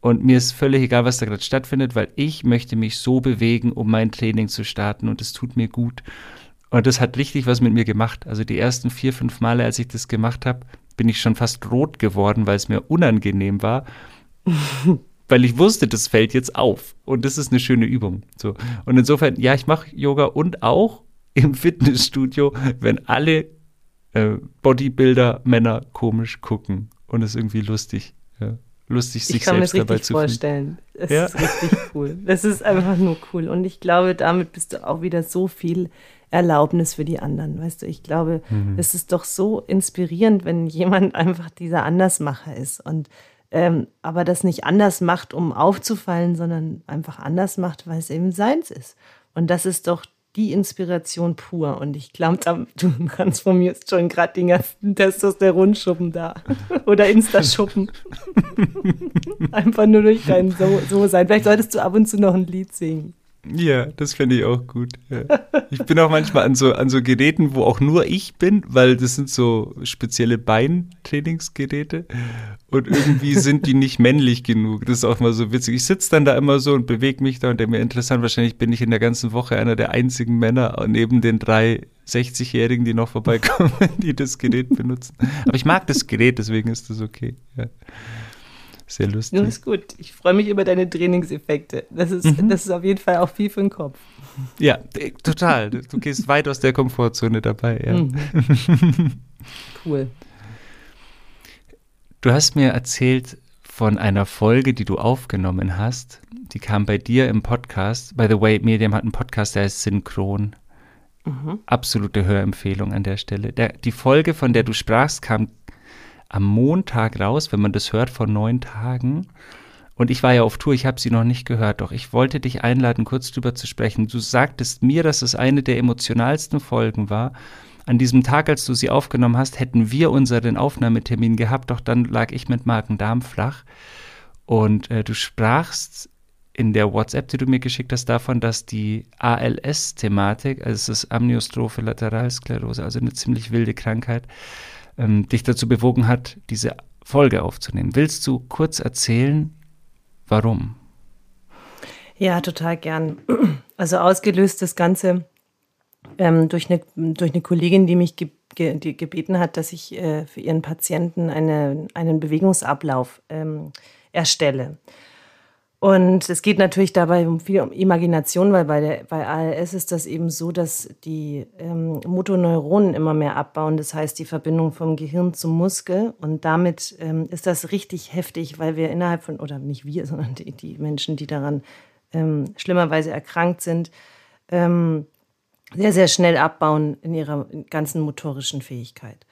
Und mir ist völlig egal, was da gerade stattfindet, weil ich möchte mich so bewegen, um mein Training zu starten und es tut mir gut. Und das hat richtig was mit mir gemacht. Also die ersten vier, fünf Male, als ich das gemacht habe, bin ich schon fast rot geworden, weil es mir unangenehm war. weil ich wusste, das fällt jetzt auf. Und das ist eine schöne Übung. So. Und insofern, ja, ich mache Yoga und auch im Fitnessstudio, wenn alle äh, Bodybuilder Männer komisch gucken und es irgendwie lustig. Ja. Lustig, sich selbst dabei zu vorstellen. Es ja? ist richtig cool. Das ist einfach nur cool. Und ich glaube, damit bist du auch wieder so viel Erlaubnis für die anderen. Weißt du, ich glaube, mhm. es ist doch so inspirierend, wenn jemand einfach dieser Andersmacher ist und ähm, aber das nicht anders macht, um aufzufallen, sondern einfach anders macht, weil es eben seins ist. Und das ist doch die Inspiration pur. Und ich glaube, du transformierst schon gerade den ganzen Testosteronschuppen da. Oder Insta-Schuppen. Einfach nur durch dein so, so sein. Vielleicht solltest du ab und zu noch ein Lied singen. Ja, das finde ich auch gut. Ja. Ich bin auch manchmal an so, an so Geräten, wo auch nur ich bin, weil das sind so spezielle Beintrainingsgeräte und irgendwie sind die nicht männlich genug. Das ist auch mal so witzig. Ich sitze dann da immer so und bewege mich da und denke mir, interessant, wahrscheinlich bin ich in der ganzen Woche einer der einzigen Männer neben den drei 60-Jährigen, die noch vorbeikommen, die das Gerät benutzen. Aber ich mag das Gerät, deswegen ist das okay. Ja. Sehr lustig. Das ist gut. Ich freue mich über deine Trainingseffekte. Das ist, mhm. das ist auf jeden Fall auch viel für den Kopf. Ja, total. Du gehst weit aus der Komfortzone dabei. Ja. Mhm. Cool. Du hast mir erzählt von einer Folge, die du aufgenommen hast. Die kam bei dir im Podcast. By the way, Medium hat einen Podcast, der heißt Synchron. Mhm. Absolute Hörempfehlung an der Stelle. Der, die Folge, von der du sprachst, kam am Montag raus, wenn man das hört, vor neun Tagen. Und ich war ja auf Tour, ich habe sie noch nicht gehört, doch ich wollte dich einladen, kurz drüber zu sprechen. Du sagtest mir, dass es eine der emotionalsten Folgen war. An diesem Tag, als du sie aufgenommen hast, hätten wir unseren Aufnahmetermin gehabt, doch dann lag ich mit Magen-Darm flach. Und äh, du sprachst in der WhatsApp, die du mir geschickt hast, davon, dass die ALS-Thematik, also es ist Amniostrophe Lateralsklerose, also eine ziemlich wilde Krankheit, ähm, dich dazu bewogen hat, diese Folge aufzunehmen. Willst du kurz erzählen, warum? Ja, total gern. Also ausgelöst das Ganze ähm, durch, eine, durch eine Kollegin, die mich ge ge die gebeten hat, dass ich äh, für ihren Patienten eine, einen Bewegungsablauf ähm, erstelle. Und es geht natürlich dabei um viel um Imagination, weil bei, der, bei ALS ist das eben so, dass die ähm, Motoneuronen immer mehr abbauen. Das heißt, die Verbindung vom Gehirn zum Muskel. Und damit ähm, ist das richtig heftig, weil wir innerhalb von, oder nicht wir, sondern die, die Menschen, die daran ähm, schlimmerweise erkrankt sind, ähm, sehr, sehr schnell abbauen in ihrer ganzen motorischen Fähigkeit.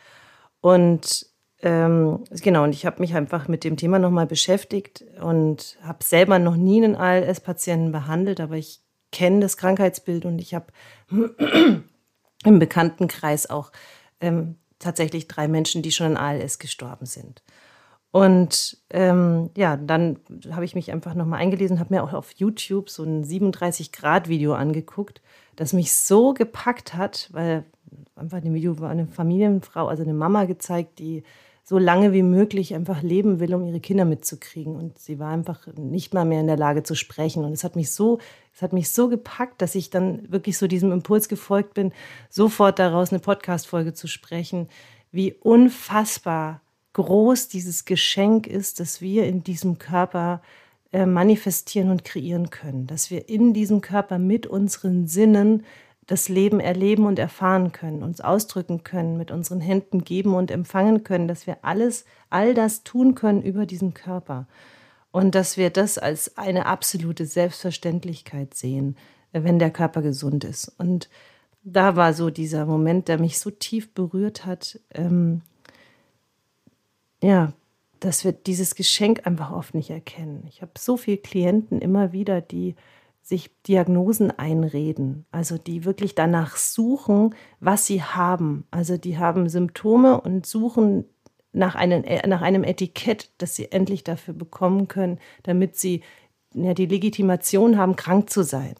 Und ähm, genau, und ich habe mich einfach mit dem Thema nochmal beschäftigt und habe selber noch nie einen ALS-Patienten behandelt, aber ich kenne das Krankheitsbild und ich habe im Bekanntenkreis auch ähm, tatsächlich drei Menschen, die schon an ALS gestorben sind. Und ähm, ja, dann habe ich mich einfach nochmal eingelesen, habe mir auch auf YouTube so ein 37-Grad-Video angeguckt, das mich so gepackt hat, weil einfach in dem Video war eine Familienfrau, also eine Mama gezeigt, die so lange wie möglich einfach leben will, um ihre Kinder mitzukriegen. Und sie war einfach nicht mal mehr in der Lage zu sprechen. Und es hat mich so, es hat mich so gepackt, dass ich dann wirklich so diesem Impuls gefolgt bin, sofort daraus eine Podcast-Folge zu sprechen, wie unfassbar groß dieses Geschenk ist, dass wir in diesem Körper äh, manifestieren und kreieren können, dass wir in diesem Körper mit unseren Sinnen das Leben erleben und erfahren können, uns ausdrücken können, mit unseren Händen geben und empfangen können, dass wir alles, all das tun können über diesen Körper und dass wir das als eine absolute Selbstverständlichkeit sehen, wenn der Körper gesund ist. Und da war so dieser Moment, der mich so tief berührt hat, ähm, ja, dass wir dieses Geschenk einfach oft nicht erkennen. Ich habe so viele Klienten immer wieder, die sich Diagnosen einreden, also die wirklich danach suchen, was sie haben. Also die haben Symptome und suchen nach einem, äh, nach einem Etikett, das sie endlich dafür bekommen können, damit sie ja, die Legitimation haben, krank zu sein.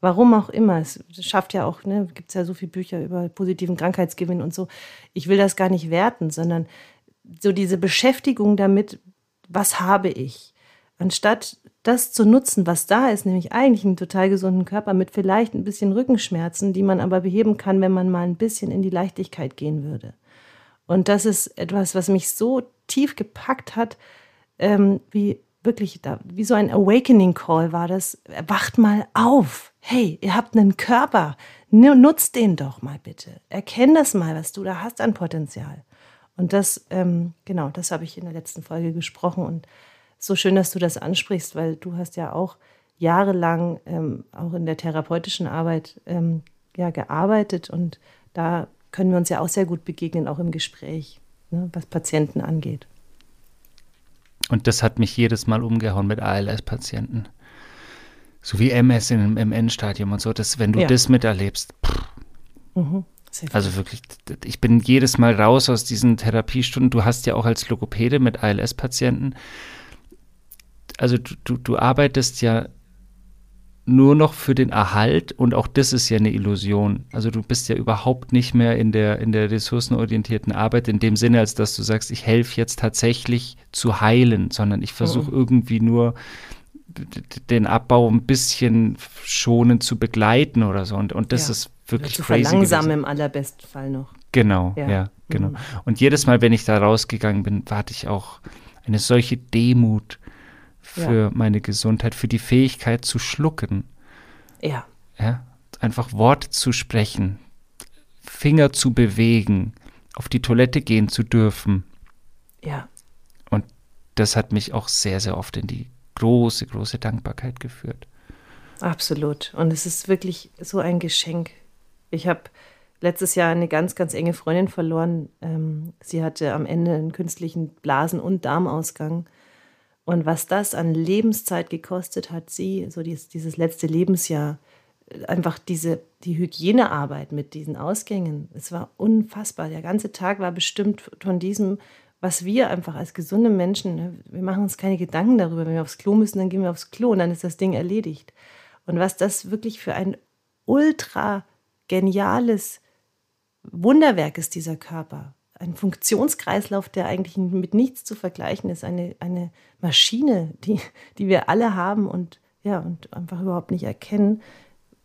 Warum auch immer. Es schafft ja auch, ne, gibt es ja so viele Bücher über positiven Krankheitsgewinn und so. Ich will das gar nicht werten, sondern so diese Beschäftigung damit, was habe ich? Anstatt das zu nutzen, was da ist, nämlich eigentlich einen total gesunden Körper mit vielleicht ein bisschen Rückenschmerzen, die man aber beheben kann, wenn man mal ein bisschen in die Leichtigkeit gehen würde. Und das ist etwas, was mich so tief gepackt hat, ähm, wie wirklich da, wie so ein Awakening Call war das. Wacht mal auf. Hey, ihr habt einen Körper. Nutzt den doch mal bitte. Erkenn das mal, was du da hast an Potenzial. Und das, ähm, genau, das habe ich in der letzten Folge gesprochen und so schön, dass du das ansprichst, weil du hast ja auch jahrelang ähm, auch in der therapeutischen Arbeit ähm, ja, gearbeitet und da können wir uns ja auch sehr gut begegnen, auch im Gespräch, ne, was Patienten angeht. Und das hat mich jedes Mal umgehauen mit ALS-Patienten. So wie MS im, im Endstadium und so, dass wenn du Ja. das miterlebst, pff, Mhm. Also wirklich, ich bin jedes Mal raus aus diesen Therapiestunden. Du hast ja auch als Logopäde mit ALS-Patienten, also du, du, du arbeitest ja nur noch für den Erhalt und auch das ist ja eine Illusion. Also du bist ja überhaupt nicht mehr in der, in der ressourcenorientierten Arbeit in dem Sinne, als dass du sagst, ich helfe jetzt tatsächlich zu heilen, sondern ich versuche irgendwie nur den Abbau ein bisschen schonend zu begleiten oder so. Und, und das Ja. ist wirklich zu crazy verlangsamen gewesen. im allerbesten Fall noch. Genau, Ja. ja, genau. Mhm. Und jedes Mal, wenn ich da rausgegangen bin, hatte ich auch eine solche Demut für meine Gesundheit, für die Fähigkeit zu schlucken, Ja, ja? einfach Worte zu sprechen, Finger zu bewegen, auf die Toilette gehen zu dürfen. ja, Das hat mich auch sehr, sehr oft in die große, große Dankbarkeit geführt. absolut. Und es ist wirklich so ein Geschenk. Ich habe letztes Jahr eine ganz, ganz enge Freundin verloren. Ähm, sie hatte am Ende einen künstlichen Blasen- und Darmausgang. Und was das an Lebenszeit gekostet hat, sie, so dieses, dieses letzte Lebensjahr, einfach diese, die Hygienearbeit mit diesen Ausgängen, es war unfassbar. Der ganze Tag war bestimmt von diesem, was wir einfach als gesunde Menschen, ne, wir machen uns keine Gedanken darüber, wenn wir aufs Klo müssen, dann gehen wir aufs Klo und dann ist das Ding erledigt. Und was das wirklich für ein ultra geniales Wunderwerk ist, dieser Körper. Ein Funktionskreislauf, der eigentlich mit nichts zu vergleichen ist. Eine, eine Maschine, die, die wir alle haben und, ja, und einfach überhaupt nicht erkennen,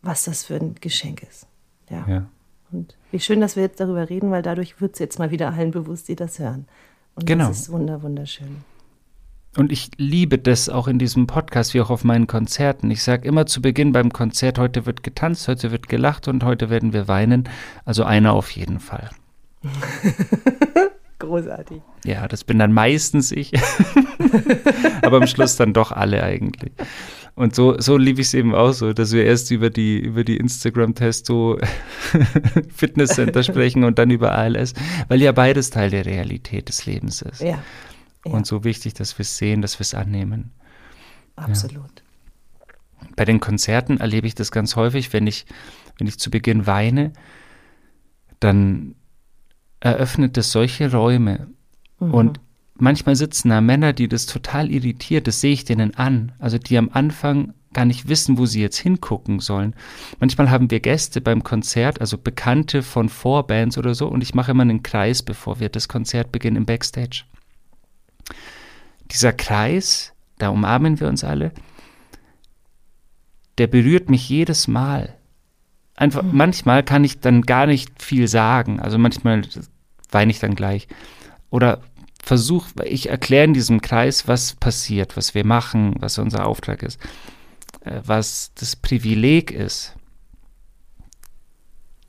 was das für ein Geschenk ist. Ja. Ja. Und wie schön, dass wir jetzt darüber reden, weil dadurch wird es jetzt mal wieder allen bewusst, die das hören. Und Genau. das ist wunder, wunderschön. Und ich liebe das auch in diesem Podcast, wie auch auf meinen Konzerten. Ich sage immer zu Beginn beim Konzert, heute wird getanzt, heute wird gelacht und heute werden wir weinen. Also einer auf jeden Fall. Großartig. Ja, das bin dann meistens ich. Aber am Schluss dann doch alle eigentlich. Und so, so liebe ich es eben auch so, dass wir erst über die, über die Instagram-Testo Fitnesscenter sprechen und dann über ALS, weil ja beides Teil der Realität des Lebens ist. Ja, ja. Und so wichtig, dass wir es sehen, dass wir es annehmen. absolut. Bei den Konzerten erlebe ich das ganz häufig, wenn ich, wenn ich zu Beginn weine, dann eröffnet es solche Räume. Mhm. Und manchmal sitzen da Männer, die das total irritiert, das sehe ich denen an. Also die am Anfang gar nicht wissen, wo sie jetzt hingucken sollen. Manchmal haben wir Gäste beim Konzert, also Bekannte von Vorbands oder so, und ich mache immer einen Kreis, bevor wir das Konzert beginnen im Backstage. Dieser Kreis, da umarmen wir uns alle, der berührt mich jedes Mal. Einfach, manchmal kann ich dann gar nicht viel sagen. Also manchmal weine ich dann gleich. Oder versuche, ich erkläre in diesem Kreis, was passiert, was wir machen, was unser Auftrag ist, äh, was das Privileg ist,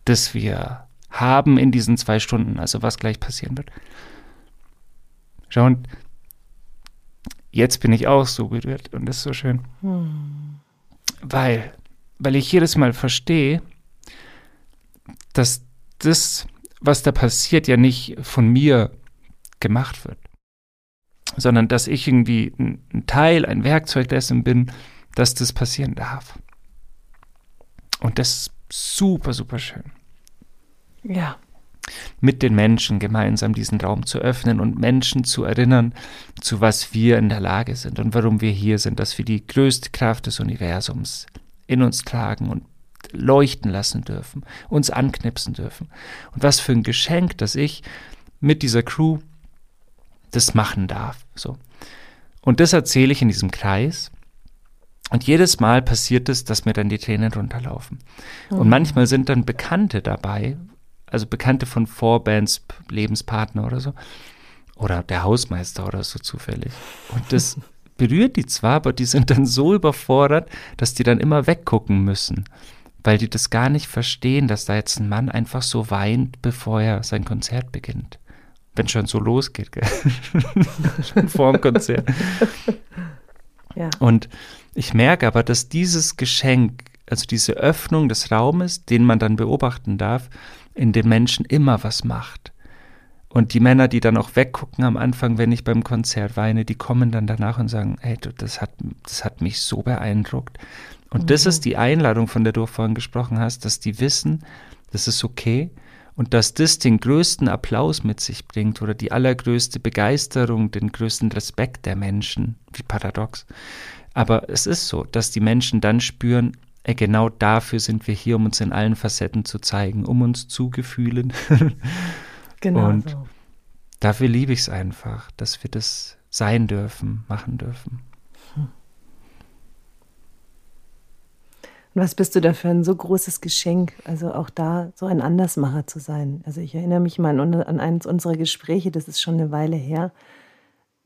das wir haben in diesen zwei Stunden, also was gleich passieren wird. Schau, und jetzt bin ich auch so berührt und das ist so schön. Weil, weil ich jedes Mal verstehe, dass das, was da passiert, ja nicht von mir gemacht wird, sondern dass ich irgendwie ein, Teil, ein Werkzeug dessen bin, dass das passieren darf. Und das ist super, super schön. Ja, Mit den Menschen gemeinsam diesen Raum zu öffnen und Menschen zu erinnern, zu was wir in der Lage sind und warum wir hier sind, dass wir die größte Kraft des Universums in uns tragen und leuchten lassen dürfen, uns anknipsen dürfen. Und was für ein Geschenk, dass ich mit dieser Crew das machen darf. So. Und das erzähle ich in diesem Kreis. Und jedes Mal passiert es, dass mir dann die Tränen runterlaufen. Und manchmal sind dann Bekannte dabei, also Bekannte von Vorbands, Lebenspartner oder so, oder der Hausmeister oder so zufällig. Und das berührt die zwar, aber die sind dann so überfordert, dass die dann immer weggucken müssen, weil die das gar nicht verstehen, dass da jetzt ein Mann einfach so weint, bevor er sein Konzert beginnt. Wenn schon so losgeht, gell? schon vor dem Konzert. ja, Und ich merke aber, dass dieses Geschenk, also diese Öffnung des Raumes, den man dann beobachten darf, in den Menschen immer was macht. Und die Männer, die dann auch weggucken am Anfang, wenn ich beim Konzert weine, die kommen dann danach und sagen, hey, das hat, das hat mich so beeindruckt. Und mhm. das ist die Einladung, von der du vorhin gesprochen hast, dass die wissen, das ist okay und dass das den größten Applaus mit sich bringt oder die allergrößte Begeisterung, den größten Respekt der Menschen, wie paradox. Aber es ist so, dass die Menschen dann spüren, ey, genau dafür sind wir hier, um uns in allen Facetten zu zeigen, um uns zu gefühlen. genau. Und so. dafür liebe ich es einfach, dass wir das sein dürfen, machen dürfen. Was bist du da für ein so großes Geschenk, also auch da so ein Andersmacher zu sein. Also ich erinnere mich mal an, an eines unserer Gespräche, das ist schon eine Weile her,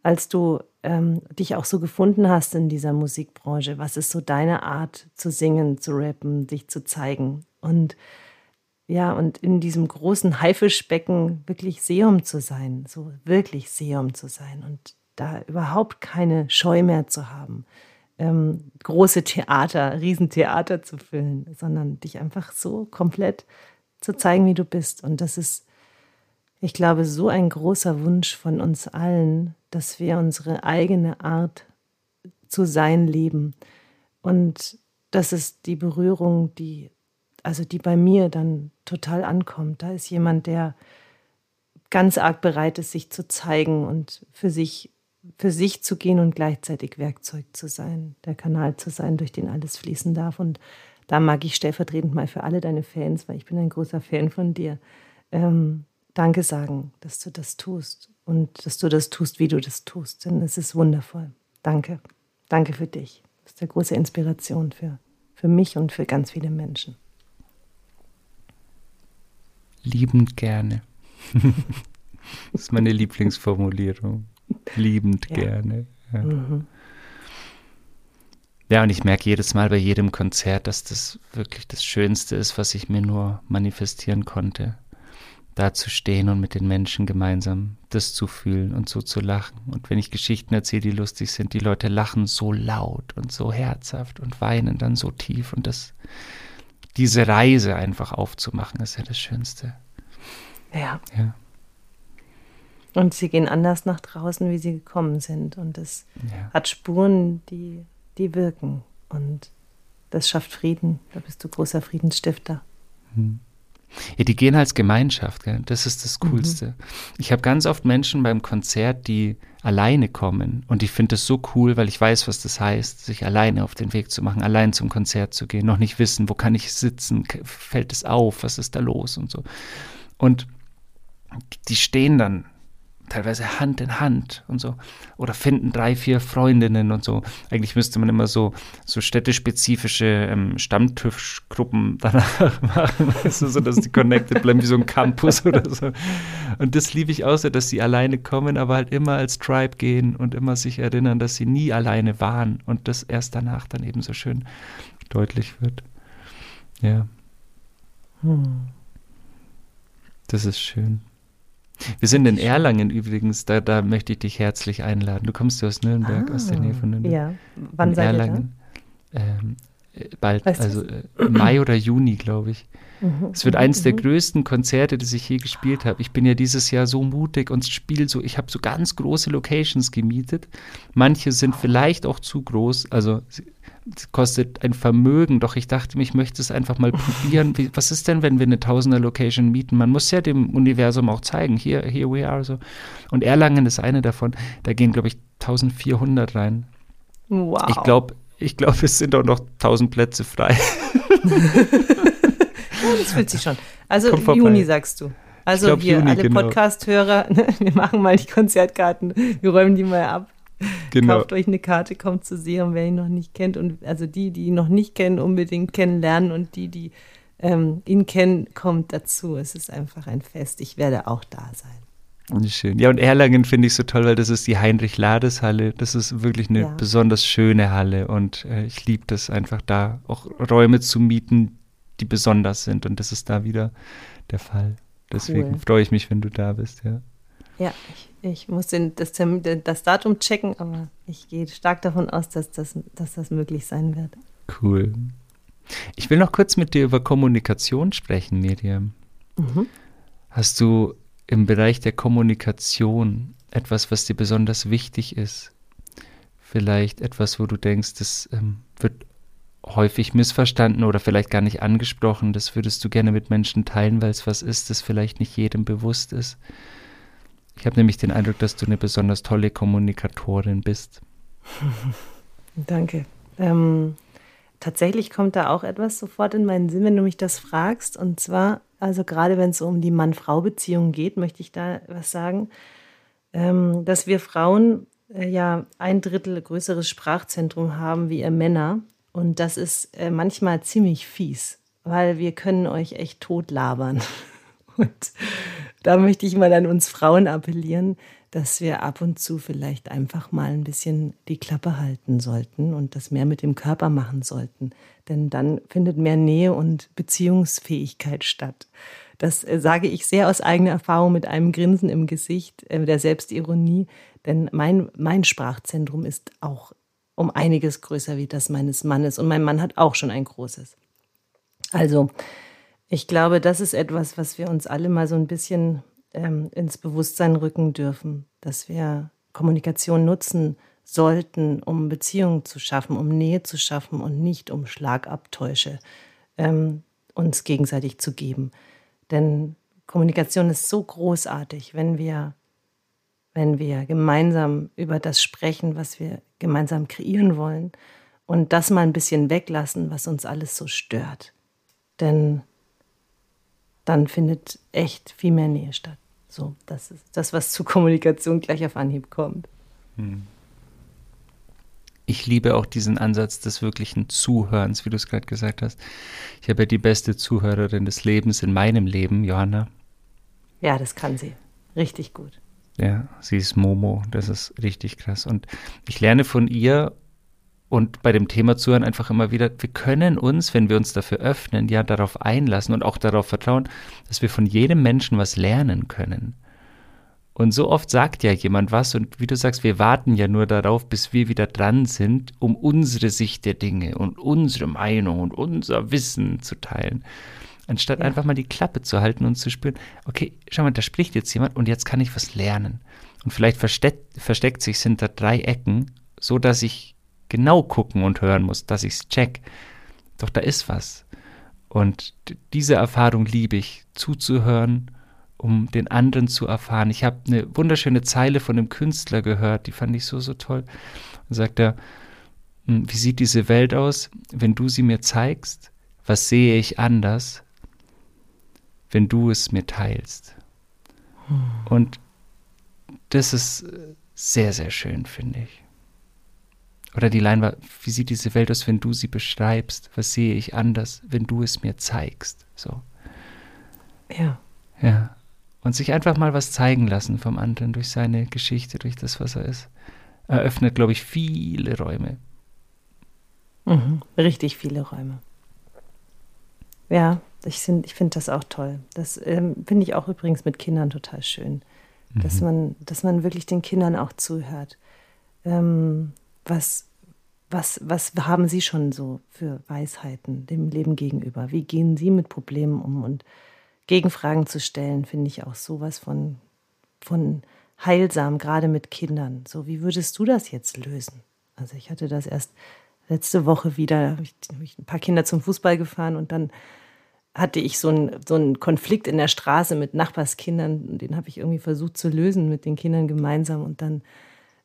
als du ähm, dich auch so gefunden hast in dieser Musikbranche. Was ist so deine Art zu singen, zu rappen, dich zu zeigen? Und ja, und in diesem großen Haifischbecken wirklich Seum zu sein, so wirklich Seum zu sein und da überhaupt keine Scheu mehr zu haben ähm, große Theater, Riesentheater zu füllen, sondern dich einfach so komplett zu zeigen, wie du bist. Und das ist, ich glaube, so ein großer Wunsch von uns allen, dass wir unsere eigene Art zu sein leben. Und das ist die Berührung, die, also die bei mir dann total ankommt. Da ist jemand, der ganz arg bereit ist, sich zu zeigen und für sich für sich zu gehen und gleichzeitig Werkzeug zu sein, der Kanal zu sein, durch den alles fließen darf. Und da mag ich stellvertretend mal für alle deine Fans, weil ich bin ein großer Fan von dir, ähm, Danke sagen, dass du das tust und dass du das tust, wie du das tust. Denn es ist wundervoll. Danke. Danke für dich. Das ist eine große Inspiration für, für mich und für ganz viele Menschen. Liebend gerne. das ist meine Lieblingsformulierung. Liebend ja. gerne. Ja. Mhm. ja, und ich merke jedes Mal bei jedem Konzert, dass das wirklich das Schönste ist, was ich mir nur manifestieren konnte. Da zu stehen und mit den Menschen gemeinsam das zu fühlen und so zu lachen. Und wenn ich Geschichten erzähle, die lustig sind, die Leute lachen so laut und so herzhaft und weinen dann so tief. Und das, diese Reise einfach aufzumachen, ist ja das Schönste. Ja. ja. Und sie gehen anders nach draußen, wie sie gekommen sind. Und es ja. hat Spuren, die, die wirken. Und das schafft Frieden. Da bist du großer Friedensstifter. Hm. Ja, die gehen als Gemeinschaft, gell? das ist das Coolste. Mhm. Ich habe ganz oft Menschen beim Konzert, die alleine kommen und ich finde das so cool, weil ich weiß, was das heißt, sich alleine auf den Weg zu machen, allein zum Konzert zu gehen, noch nicht wissen, wo kann ich sitzen, fällt es auf, was ist da los und so. Und die stehen dann teilweise Hand in Hand und so. Oder finden drei, vier Freundinnen und so. Eigentlich müsste man immer so, so städtespezifische ähm, Stammtischgruppen danach machen, weißt du, so dass die connected bleiben, wie so ein Campus oder so. Und das liebe ich außer, dass sie alleine kommen, aber halt immer als Tribe gehen und immer sich erinnern, dass sie nie alleine waren und das erst danach dann eben so schön deutlich wird. Ja. Hm. Das ist schön. Wir sind in Erlangen übrigens, da, da möchte ich dich herzlich einladen. Du kommst ja aus Nürnberg, ah, aus der Nähe von Nürnberg. Ja, wann in seid Erlangen. ihr da? Ähm, äh, bald, weißt also äh, Mai oder Juni, glaube ich. Mhm, es wird eines der mhm. größten Konzerte, das ich je gespielt habe. Ich bin ja dieses Jahr so mutig und spiele so, ich habe so ganz große Locations gemietet. Manche sind vielleicht auch zu groß, also kostet ein Vermögen, doch ich dachte mir, ich möchte es einfach mal probieren. Wie, was ist denn, wenn wir eine Tausender-Location mieten? Man muss ja dem Universum auch zeigen, hier, here we are. So. Und Erlangen ist eine davon, da gehen, glaube ich, 1400 rein. Wow. Ich glaube, ich glaube, es sind auch noch 1000 Plätze frei. ja, das fühlt sich schon. Also Juni sagst du. Also glaub, hier, Juni, alle genau. Podcast-Hörer, wir machen mal die Konzertkarten, wir räumen die mal ab. Genau. Kauft euch eine Karte, kommt zu sehen, wer ihn noch nicht kennt. Und also die, die ihn noch nicht kennen, unbedingt kennenlernen und die, die ähm, ihn kennen, kommt dazu. Es ist einfach ein Fest. Ich werde auch da sein. Schön. Ja, und Erlangen finde ich so toll, weil das ist die Heinrich-Lades-Halle. Das ist wirklich eine ja. besonders schöne Halle und äh, ich liebe das einfach da, auch Räume zu mieten, die besonders sind und das ist da wieder der Fall. Deswegen cool. freue ich mich, wenn du da bist, ja. Ja, ich, ich muss den, das, das, Datum checken, aber ich gehe stark davon aus, dass das, dass das möglich sein wird. Cool. Ich will noch kurz mit dir über Kommunikation sprechen, Miriam. Mhm. Hast du im Bereich der Kommunikation etwas, was dir besonders wichtig ist? Vielleicht etwas, wo du denkst, das ähm, wird häufig missverstanden oder vielleicht gar nicht angesprochen. Das würdest du gerne mit Menschen teilen, weil es was ist, das vielleicht nicht jedem bewusst ist. Ich habe nämlich den Eindruck, dass du eine besonders tolle Kommunikatorin bist. Danke. Ähm, tatsächlich kommt da auch etwas sofort in meinen Sinn, wenn du mich das fragst. Und zwar, also gerade wenn es um die Mann-Frau-Beziehung geht, möchte ich da was sagen, ähm, dass wir Frauen äh, ja ein Drittel größeres Sprachzentrum haben wie ihr Männer. Und das ist äh, manchmal ziemlich fies, weil wir können euch echt totlabern. Und da möchte ich mal an uns Frauen appellieren, dass wir ab und zu vielleicht einfach mal ein bisschen die Klappe halten sollten und das mehr mit dem Körper machen sollten. Denn dann findet mehr Nähe und Beziehungsfähigkeit statt. Das äh, sage ich sehr aus eigener Erfahrung mit einem Grinsen im Gesicht, äh, der Selbstironie. Denn mein, mein Sprachzentrum ist auch um einiges größer wie das meines Mannes. Und mein Mann hat auch schon ein großes. Also, ich glaube, das ist etwas, was wir uns alle mal so ein bisschen ähm, ins Bewusstsein rücken dürfen, dass wir Kommunikation nutzen sollten, um Beziehungen zu schaffen, um Nähe zu schaffen und nicht um Schlagabtäusche ähm, uns gegenseitig zu geben. Denn Kommunikation ist so großartig, wenn wir, wenn wir gemeinsam über das sprechen, was wir gemeinsam kreieren wollen und das mal ein bisschen weglassen, was uns alles so stört. Denn dann findet echt viel mehr Nähe statt. So, das ist das, was zu Kommunikation gleich auf Anhieb kommt. Hm. Ich liebe auch diesen Ansatz des wirklichen Zuhörens, wie du es gerade gesagt hast. Ich habe ja die beste Zuhörerin des Lebens in meinem Leben, Johanna. Ja, das kann sie. Richtig gut. Ja, sie ist Momo. Das ist richtig krass. Und ich lerne von ihr und bei dem Thema Zuhören einfach immer wieder, wir können uns, wenn wir uns dafür öffnen, ja darauf einlassen und auch darauf vertrauen, dass wir von jedem Menschen was lernen können. Und so oft sagt ja jemand was und wie du sagst, wir warten ja nur darauf, bis wir wieder dran sind, um unsere Sicht der Dinge und unsere Meinung und unser Wissen zu teilen. Anstatt ja. einfach mal die Klappe zu halten und zu spüren, okay, schau mal, da spricht jetzt jemand und jetzt kann ich was lernen. Und vielleicht versteckt, versteckt sich hinter drei Ecken, so dass ich genau gucken und hören muss, dass ich es check. Doch da ist was. Und diese Erfahrung liebe ich, zuzuhören um den anderen zu erfahren. Ich habe eine wunderschöne Zeile von einem Künstler gehört, die fand ich so, so toll. Da sagt er, hm, wie sieht diese Welt aus, wenn du sie mir zeigst? Was sehe ich anders, wenn du es mir teilst? Hm. Und das ist sehr, sehr schön, finde ich. Oder die Line war, wie sieht diese Welt aus, wenn du sie beschreibst? Was sehe ich anders, wenn du es mir zeigst? So. Ja. Ja und sich einfach mal was zeigen lassen vom anderen durch seine Geschichte, durch das, was er ist, eröffnet, glaube ich, viele Räume. Mhm, richtig viele Räume. Ja, ich, ich finde das auch toll. Das ähm, finde ich auch übrigens mit Kindern total schön, mhm. dass, man, dass man wirklich den Kindern auch zuhört. Ähm, was, was, was haben sie schon so für Weisheiten dem Leben gegenüber? Wie gehen sie mit Problemen um? Und Gegenfragen zu stellen, finde ich auch sowas von, von heilsam, gerade mit Kindern. So, wie würdest du das jetzt lösen? Also ich hatte das erst letzte Woche wieder, habe ich, hab ich ein paar Kinder zum Fußball gefahren und dann hatte ich so einen, so Konflikt in der Straße mit Nachbarskindern, den habe ich irgendwie versucht zu lösen mit den Kindern gemeinsam und dann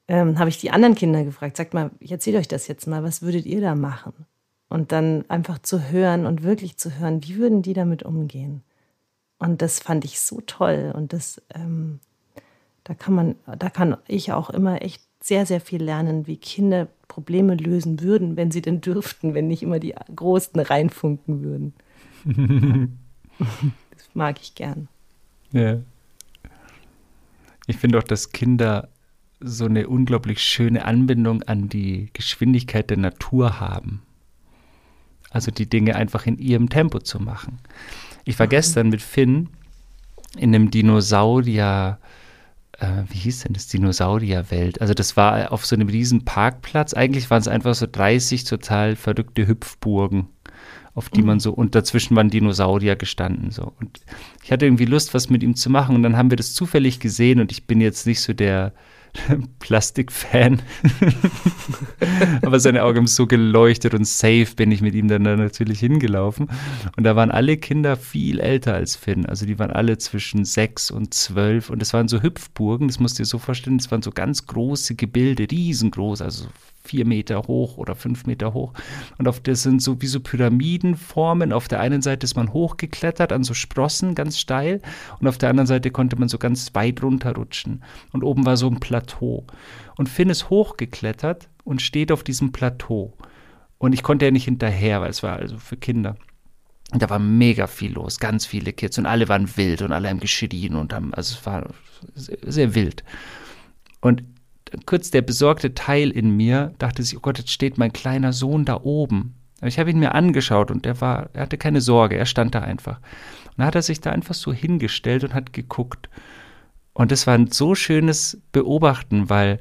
ähm, habe ich die anderen Kinder gefragt, sagt mal, ich erzähle euch das jetzt mal, was würdet ihr da machen? Und dann einfach zu hören und wirklich zu hören, wie würden die damit umgehen? Und das fand ich so toll. Und das, ähm, da kann man, da kann ich auch immer echt sehr, sehr viel lernen, wie Kinder Probleme lösen würden, wenn sie denn dürften, wenn nicht immer die Großen reinfunken würden. das mag ich gern. Ja. Ich finde auch, dass Kinder so eine unglaublich schöne Anbindung an die Geschwindigkeit der Natur haben. Also die Dinge einfach in ihrem Tempo zu machen. Ich war gestern mit Finn in einem Dinosaurier, äh, wie hieß denn das, Dinosaurierwelt. Also das war auf so einem riesen Parkplatz. Eigentlich waren es einfach so 30 total verrückte Hüpfburgen, auf die mhm. man so, und dazwischen waren Dinosaurier gestanden. So. Und ich hatte irgendwie Lust, was mit ihm zu machen. Und dann haben wir das zufällig gesehen und ich bin jetzt nicht so der Plastikfan. Aber seine Augen haben so geleuchtet und safe bin ich mit ihm dann da natürlich hingelaufen. Und da waren alle Kinder viel älter als Finn. Also die waren alle zwischen sechs und zwölf. Und es waren so Hüpfburgen, das musst du dir so vorstellen, das waren so ganz große Gebilde, riesengroß, also vier Meter hoch oder fünf Meter hoch. Und auf das sind so wie so Pyramidenformen. Auf der einen Seite ist man hochgeklettert an so Sprossen, ganz steil. Und auf der anderen Seite konnte man so ganz weit runterrutschen. Und oben war so ein Plateau. Und Finn ist hochgeklettert und steht auf diesem Plateau. Und ich konnte ja nicht hinterher, weil es war also für Kinder. Und da war mega viel los, ganz viele Kids und alle waren wild und alle haben geschrien und haben, also es war sehr wild. Und kurz der besorgte Teil in mir dachte sich, oh Gott, jetzt steht mein kleiner Sohn da oben. Aber ich habe ihn mir angeschaut und er war, er hatte keine Sorge, er stand da einfach. Und dann hat er sich da einfach so hingestellt und hat geguckt. Und es war ein so schönes Beobachten, weil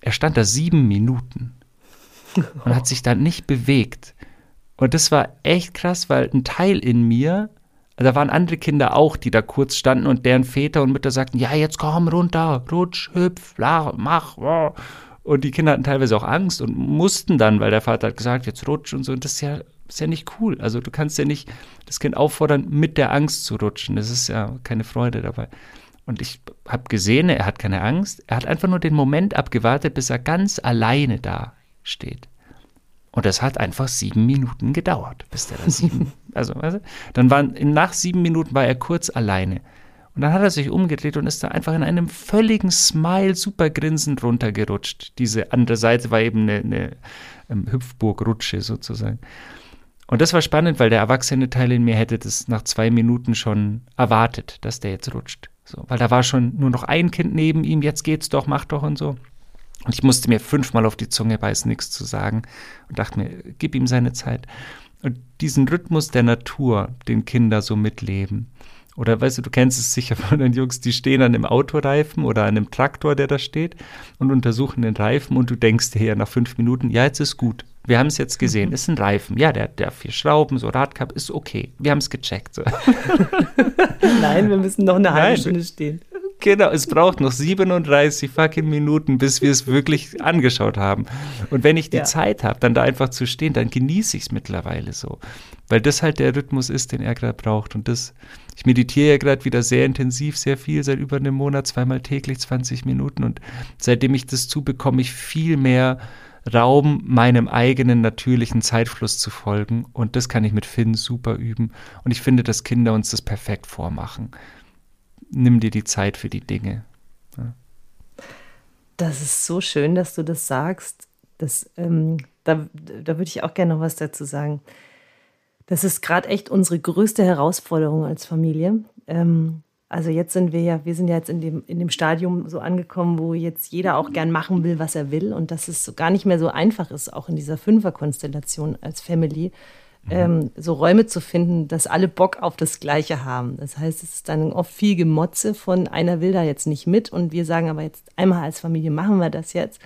er stand da sieben Minuten und hat sich dann nicht bewegt. Und das war echt krass, weil ein Teil in mir da waren andere Kinder auch, die da kurz standen und deren Väter und Mütter sagten, ja, jetzt komm runter, rutsch, hüpf, mach. Und die Kinder hatten teilweise auch Angst und mussten dann, weil der Vater hat gesagt, jetzt rutsch und so. Und das ist ja, ist ja nicht cool. Also du kannst ja nicht das Kind auffordern, mit der Angst zu rutschen. Das ist ja keine Freude dabei. Und ich habe gesehen, er hat keine Angst. Er hat einfach nur den Moment abgewartet, bis er ganz alleine da steht. Und das hat einfach sieben Minuten gedauert, bis der da sieben. also, weißt du, dann waren, nach sieben Minuten war er kurz alleine. Und dann hat er sich umgedreht und ist da einfach in einem völligen Smile, super grinsend runtergerutscht. Diese andere Seite war eben eine, eine ähm, Hüpfburg-Rutsche sozusagen. Und das war spannend, weil der erwachsene Teil in mir hätte das nach zwei Minuten schon erwartet, dass der jetzt rutscht. So, weil da war schon nur noch ein Kind neben ihm, jetzt geht's doch, mach doch und so. Und ich musste mir fünfmal auf die Zunge beißen, nichts zu sagen und dachte mir, gib ihm seine Zeit. Und diesen Rhythmus der Natur, den Kinder so mitleben. Oder weißt du, du kennst es sicher von den Jungs, die stehen an einem Autoreifen oder an einem Traktor, der da steht und untersuchen den Reifen und du denkst dir ja nach fünf Minuten, ja, jetzt ist gut. Wir haben es jetzt gesehen, mhm. ist ein Reifen. Ja, der, der vier Schrauben, so Radkap, ist okay. Wir haben es gecheckt. Nein, wir müssen noch eine halbe Stunde stehen. Genau, es braucht noch 37 fucking Minuten, bis wir es wirklich angeschaut haben. Und wenn ich die ja. Zeit habe, dann da einfach zu stehen, dann genieße ich es mittlerweile so. Weil das halt der Rhythmus ist, den er gerade braucht. Und das, ich meditiere ja gerade wieder sehr intensiv, sehr viel, seit über einem Monat, zweimal täglich, 20 Minuten. Und seitdem ich das tue, bekomme ich viel mehr Raum, meinem eigenen natürlichen Zeitfluss zu folgen. Und das kann ich mit Finn super üben. Und ich finde, dass Kinder uns das perfekt vormachen nimm dir die Zeit für die Dinge. Ja. Das ist so schön, dass du das sagst. Das, ähm, da, da würde ich auch gerne noch was dazu sagen. Das ist gerade echt unsere größte Herausforderung als Familie. Ähm, also jetzt sind wir ja, wir sind ja jetzt in dem, in dem Stadium so angekommen, wo jetzt jeder auch gern machen will, was er will und dass es so gar nicht mehr so einfach ist, auch in dieser Fünferkonstellation als Family, ähm, so Räume zu finden, dass alle Bock auf das Gleiche haben. Das heißt, es ist dann oft viel Gemotze von einer will da jetzt nicht mit und wir sagen aber jetzt einmal als Familie machen wir das jetzt.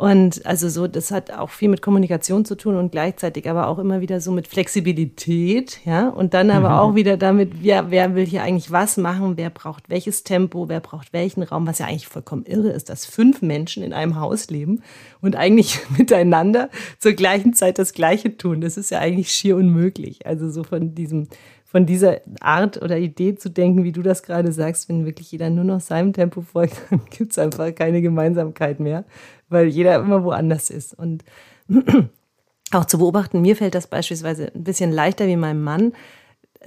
Und also so, das hat auch viel mit Kommunikation zu tun und gleichzeitig aber auch immer wieder so mit Flexibilität, ja. Und dann aber mhm. auch wieder damit, ja, wer will hier eigentlich was machen, wer braucht welches Tempo, wer braucht welchen Raum, was ja eigentlich vollkommen irre ist, dass fünf Menschen in einem Haus leben und eigentlich miteinander zur gleichen Zeit das Gleiche tun. Das ist ja eigentlich schier unmöglich. Also so von diesem, von dieser Art oder Idee zu denken, wie du das gerade sagst, wenn wirklich jeder nur noch seinem Tempo folgt, dann gibt es einfach keine Gemeinsamkeit mehr, weil jeder immer woanders ist. Und auch zu beobachten, mir fällt das beispielsweise ein bisschen leichter wie meinem Mann,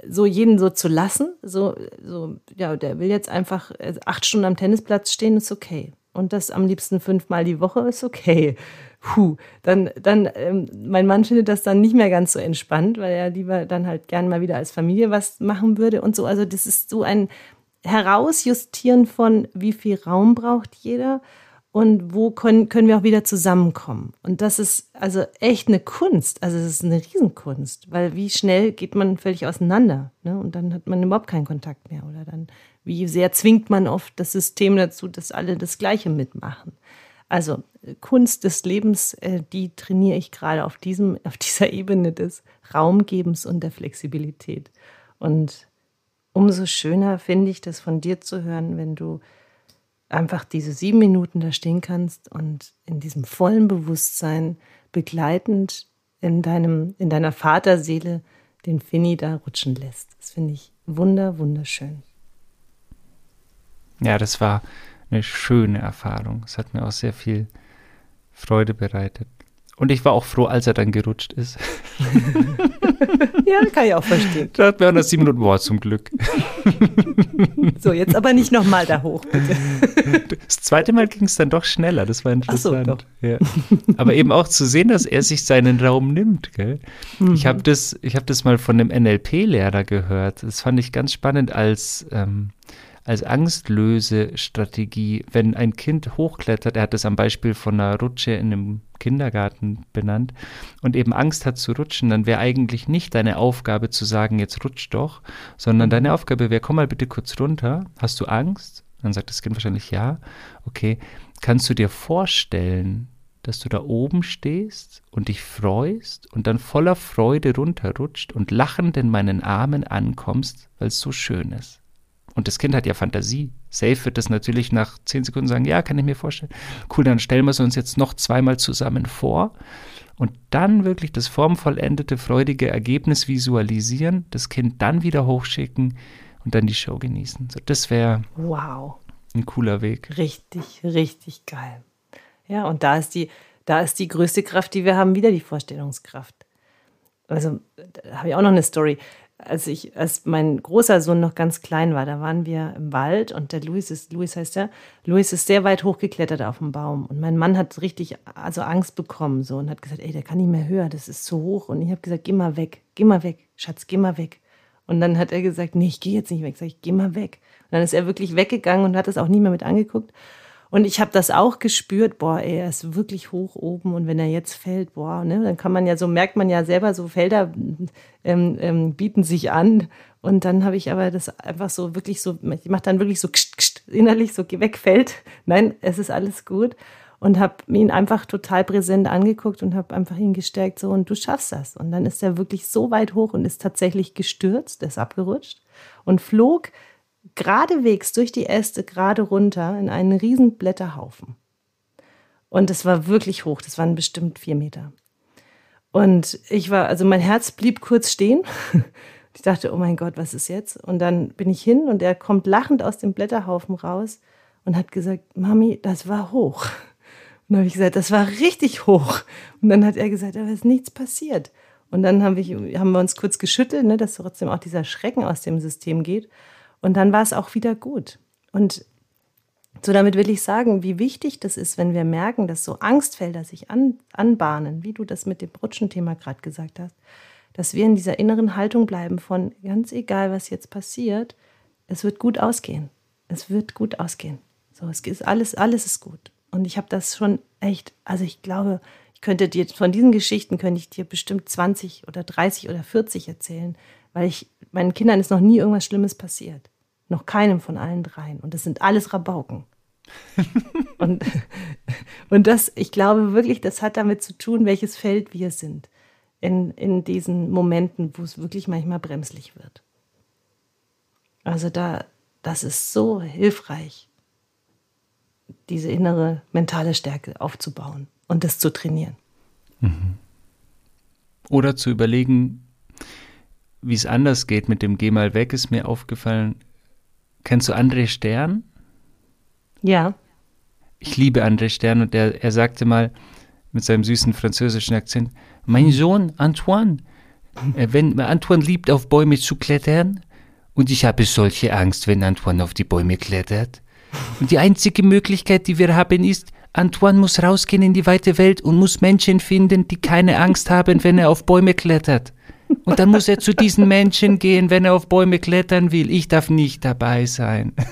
so jeden so zu lassen. So, so, ja, der will jetzt einfach äh, acht Stunden am Tennisplatz stehen, ist okay. Und das am liebsten fünfmal die Woche ist okay. Puh, dann, dann, ähm, mein Mann findet das dann nicht mehr ganz so entspannt, weil er lieber dann halt gern mal wieder als Familie was machen würde und so. Also das ist so ein Herausjustieren von, wie viel Raum braucht jeder und wo können, können wir auch wieder zusammenkommen. Und das ist also echt eine Kunst. Also es ist eine Riesenkunst, weil wie schnell geht man völlig auseinander ne? und dann hat man überhaupt keinen Kontakt mehr. Oder dann, wie sehr zwingt man oft das System dazu, dass alle das Gleiche mitmachen. Also Kunst des Lebens, äh, die trainiere ich gerade auf, diesem, auf dieser Ebene des Raumgebens und der Flexibilität. Und umso schöner finde ich das von dir zu hören, wenn du einfach diese sieben Minuten da stehen kannst und in diesem vollen Bewusstsein begleitend in, deinem, in deiner Vaterseele den Finny da rutschen lässt. Das finde ich wunder, wunderschön. Ja, das war eine schöne Erfahrung. Es hat mir auch sehr viel Freude bereitet. Und ich war auch froh, als er dann gerutscht ist. ja, kann ich auch verstehen. Da hat mir auch noch sieben Minuten, boah, zum Glück. so, jetzt aber nicht nochmal da hoch, bitte. Das zweite Mal ging es dann doch schneller, das war interessant. Ach so, ja. Aber eben auch zu sehen, dass er sich seinen Raum nimmt. Gell? Mhm. Ich habe das, hab das mal von einem NLP-Lehrer gehört. Das fand ich ganz spannend als. Ähm, als Angstlösestrategie, wenn ein Kind hochklettert, er hat das am Beispiel von einer Rutsche in einem Kindergarten benannt und eben Angst hat zu rutschen, dann wäre eigentlich nicht deine Aufgabe zu sagen, jetzt rutsch doch, sondern deine Aufgabe wäre, komm mal bitte kurz runter, hast du Angst? Dann sagt das Kind wahrscheinlich ja. Okay, kannst du dir vorstellen, dass du da oben stehst und dich freust und dann voller Freude runterrutscht und lachend in meinen Armen ankommst, weil es so schön ist? Und das Kind hat ja Fantasie. Safe wird das natürlich nach zehn Sekunden sagen, ja, kann ich mir vorstellen. Cool, dann stellen wir es uns jetzt noch zweimal zusammen vor und dann wirklich das formvollendete, freudige Ergebnis visualisieren, das Kind dann wieder hochschicken und dann die Show genießen. So, das wäre wow. ein cooler Weg. Richtig, richtig geil. Ja, und da ist die, da ist die größte Kraft, die wir haben, wieder die Vorstellungskraft. Also, da habe ich auch noch eine Story als ich, als mein großer Sohn noch ganz klein war, da waren wir im Wald und der Luis ist, Luis heißt der, Luis ist sehr weit hochgeklettert auf dem Baum und mein Mann hat richtig, also Angst bekommen so und hat gesagt, ey, der kann nicht mehr höher, das ist zu hoch und ich habe gesagt, geh mal weg, geh mal weg, Schatz, geh mal weg. Und dann hat er gesagt, nee, ich gehe jetzt nicht weg, sag ich, geh mal weg. Und dann ist er wirklich weggegangen und hat es auch nie mehr mit angeguckt. Und ich habe das auch gespürt, boah, ey, er ist wirklich hoch oben und wenn er jetzt fällt, boah, ne, dann kann man ja, so merkt man ja selber, so Felder ähm, ähm, bieten sich an. Und dann habe ich aber das einfach so wirklich so, ich mache dann wirklich so kst, kst, innerlich so wegfällt. Nein, es ist alles gut. Und habe ihn einfach total präsent angeguckt und habe einfach ihn gestärkt, so, und du schaffst das. Und dann ist er wirklich so weit hoch und ist tatsächlich gestürzt, ist abgerutscht und flog geradewegs durch die Äste gerade runter in einen riesen Blätterhaufen. Und es war wirklich hoch, das waren bestimmt vier Meter. Und ich war, also mein Herz blieb kurz stehen. Ich dachte, oh mein Gott, was ist jetzt? Und dann bin ich hin und er kommt lachend aus dem Blätterhaufen raus und hat gesagt, Mami, das war hoch. Und dann habe ich gesagt, das war richtig hoch. Und dann hat er gesagt, aber ist nichts passiert. Und dann haben wir, haben wir uns kurz geschüttelt, ne, dass trotzdem auch dieser Schrecken aus dem System geht. Und dann war es auch wieder gut. Und so damit will ich sagen, wie wichtig das ist, wenn wir merken, dass so Angstfelder sich an, anbahnen, wie du das mit dem Rutschenthema gerade gesagt hast, dass wir in dieser inneren Haltung bleiben von ganz egal, was jetzt passiert, es wird gut ausgehen. Es wird gut ausgehen. So, es ist alles, alles ist gut. Und ich habe das schon echt, also ich glaube, ich könnte dir von diesen Geschichten könnte ich dir bestimmt 20 oder 30 oder 40 erzählen, weil ich meinen Kindern ist noch nie irgendwas Schlimmes passiert. Noch keinem von allen dreien. Und das sind alles Rabauken. und, und das, ich glaube wirklich, das hat damit zu tun, welches Feld wir sind. In, in diesen Momenten, wo es wirklich manchmal bremslich wird. Also da, das ist so hilfreich, diese innere mentale Stärke aufzubauen und das zu trainieren. Mhm. Oder zu überlegen, wie es anders geht mit dem Geh mal weg, ist mir aufgefallen, Kennst du André Stern? Ja. Ich liebe André Stern und er, er sagte mal mit seinem süßen französischen Akzent, mein Sohn Antoine, äh, wenn Antoine liebt, auf Bäume zu klettern, und ich habe solche Angst, wenn Antoine auf die Bäume klettert. Und die einzige Möglichkeit, die wir haben, ist, Antoine muss rausgehen in die weite Welt und muss Menschen finden, die keine Angst haben, wenn er auf Bäume klettert. Und dann muss er zu diesen Menschen gehen, wenn er auf Bäume klettern will. Ich darf nicht dabei sein.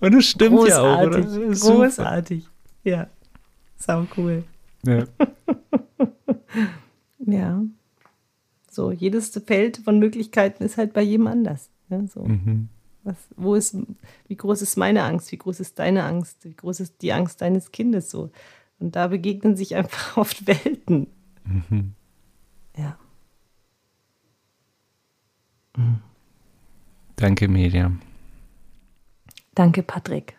Und das stimmt großartig, ja auch, oder? Großartig. Ja. Sau cool. Ja. ja. So, jedes Feld von Möglichkeiten ist halt bei jedem anders. Ja, so. Mhm. Was, wo ist, wie groß ist meine Angst? Wie groß ist deine Angst? Wie groß ist die Angst deines Kindes so? Und da begegnen sich einfach oft Welten. Mhm. Ja. Mhm. Danke, Miriam. Danke, Patrick.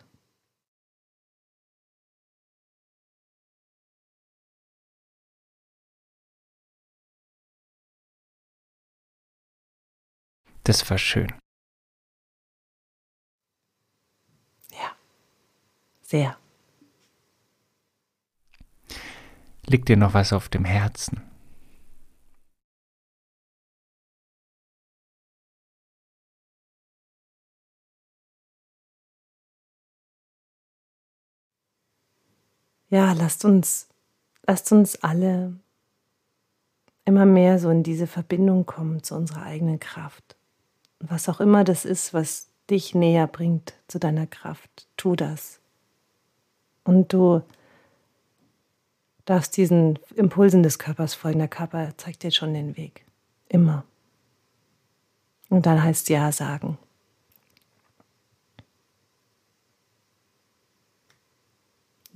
Das war schön. Ja, sehr. Liegt dir noch was auf dem Herzen? Ja, lasst uns, lasst uns alle immer mehr so in diese Verbindung kommen zu unserer eigenen Kraft was auch immer das ist, was dich näher bringt zu deiner Kraft, tu das. Und du darfst diesen Impulsen des Körpers folgen. Der Körper zeigt dir schon den Weg. Immer. Und dann heißt Ja sagen.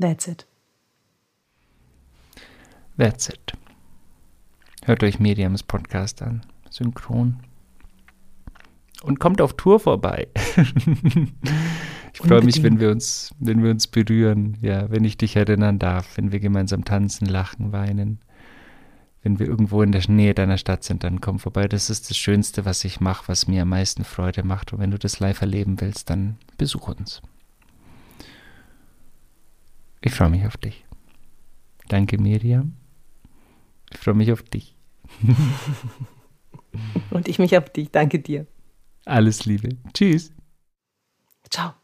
That's it. That's it. Hört euch Mediums Podcast an. Synchron und kommt auf Tour vorbei. ich freue mich, wenn wir uns, wenn wir uns berühren, ja, wenn ich dich erinnern darf, wenn wir gemeinsam tanzen, lachen, weinen. Wenn wir irgendwo in der Nähe deiner Stadt sind, dann komm vorbei. Das ist das Schönste, was ich mache, was mir am meisten Freude macht. Und wenn du das live erleben willst, dann besuch uns. Ich freue mich auf dich. Danke, Miriam. Ich freue mich auf dich. Und ich mich auf dich. Danke dir. Alles Liebe. Tschüss. Ciao.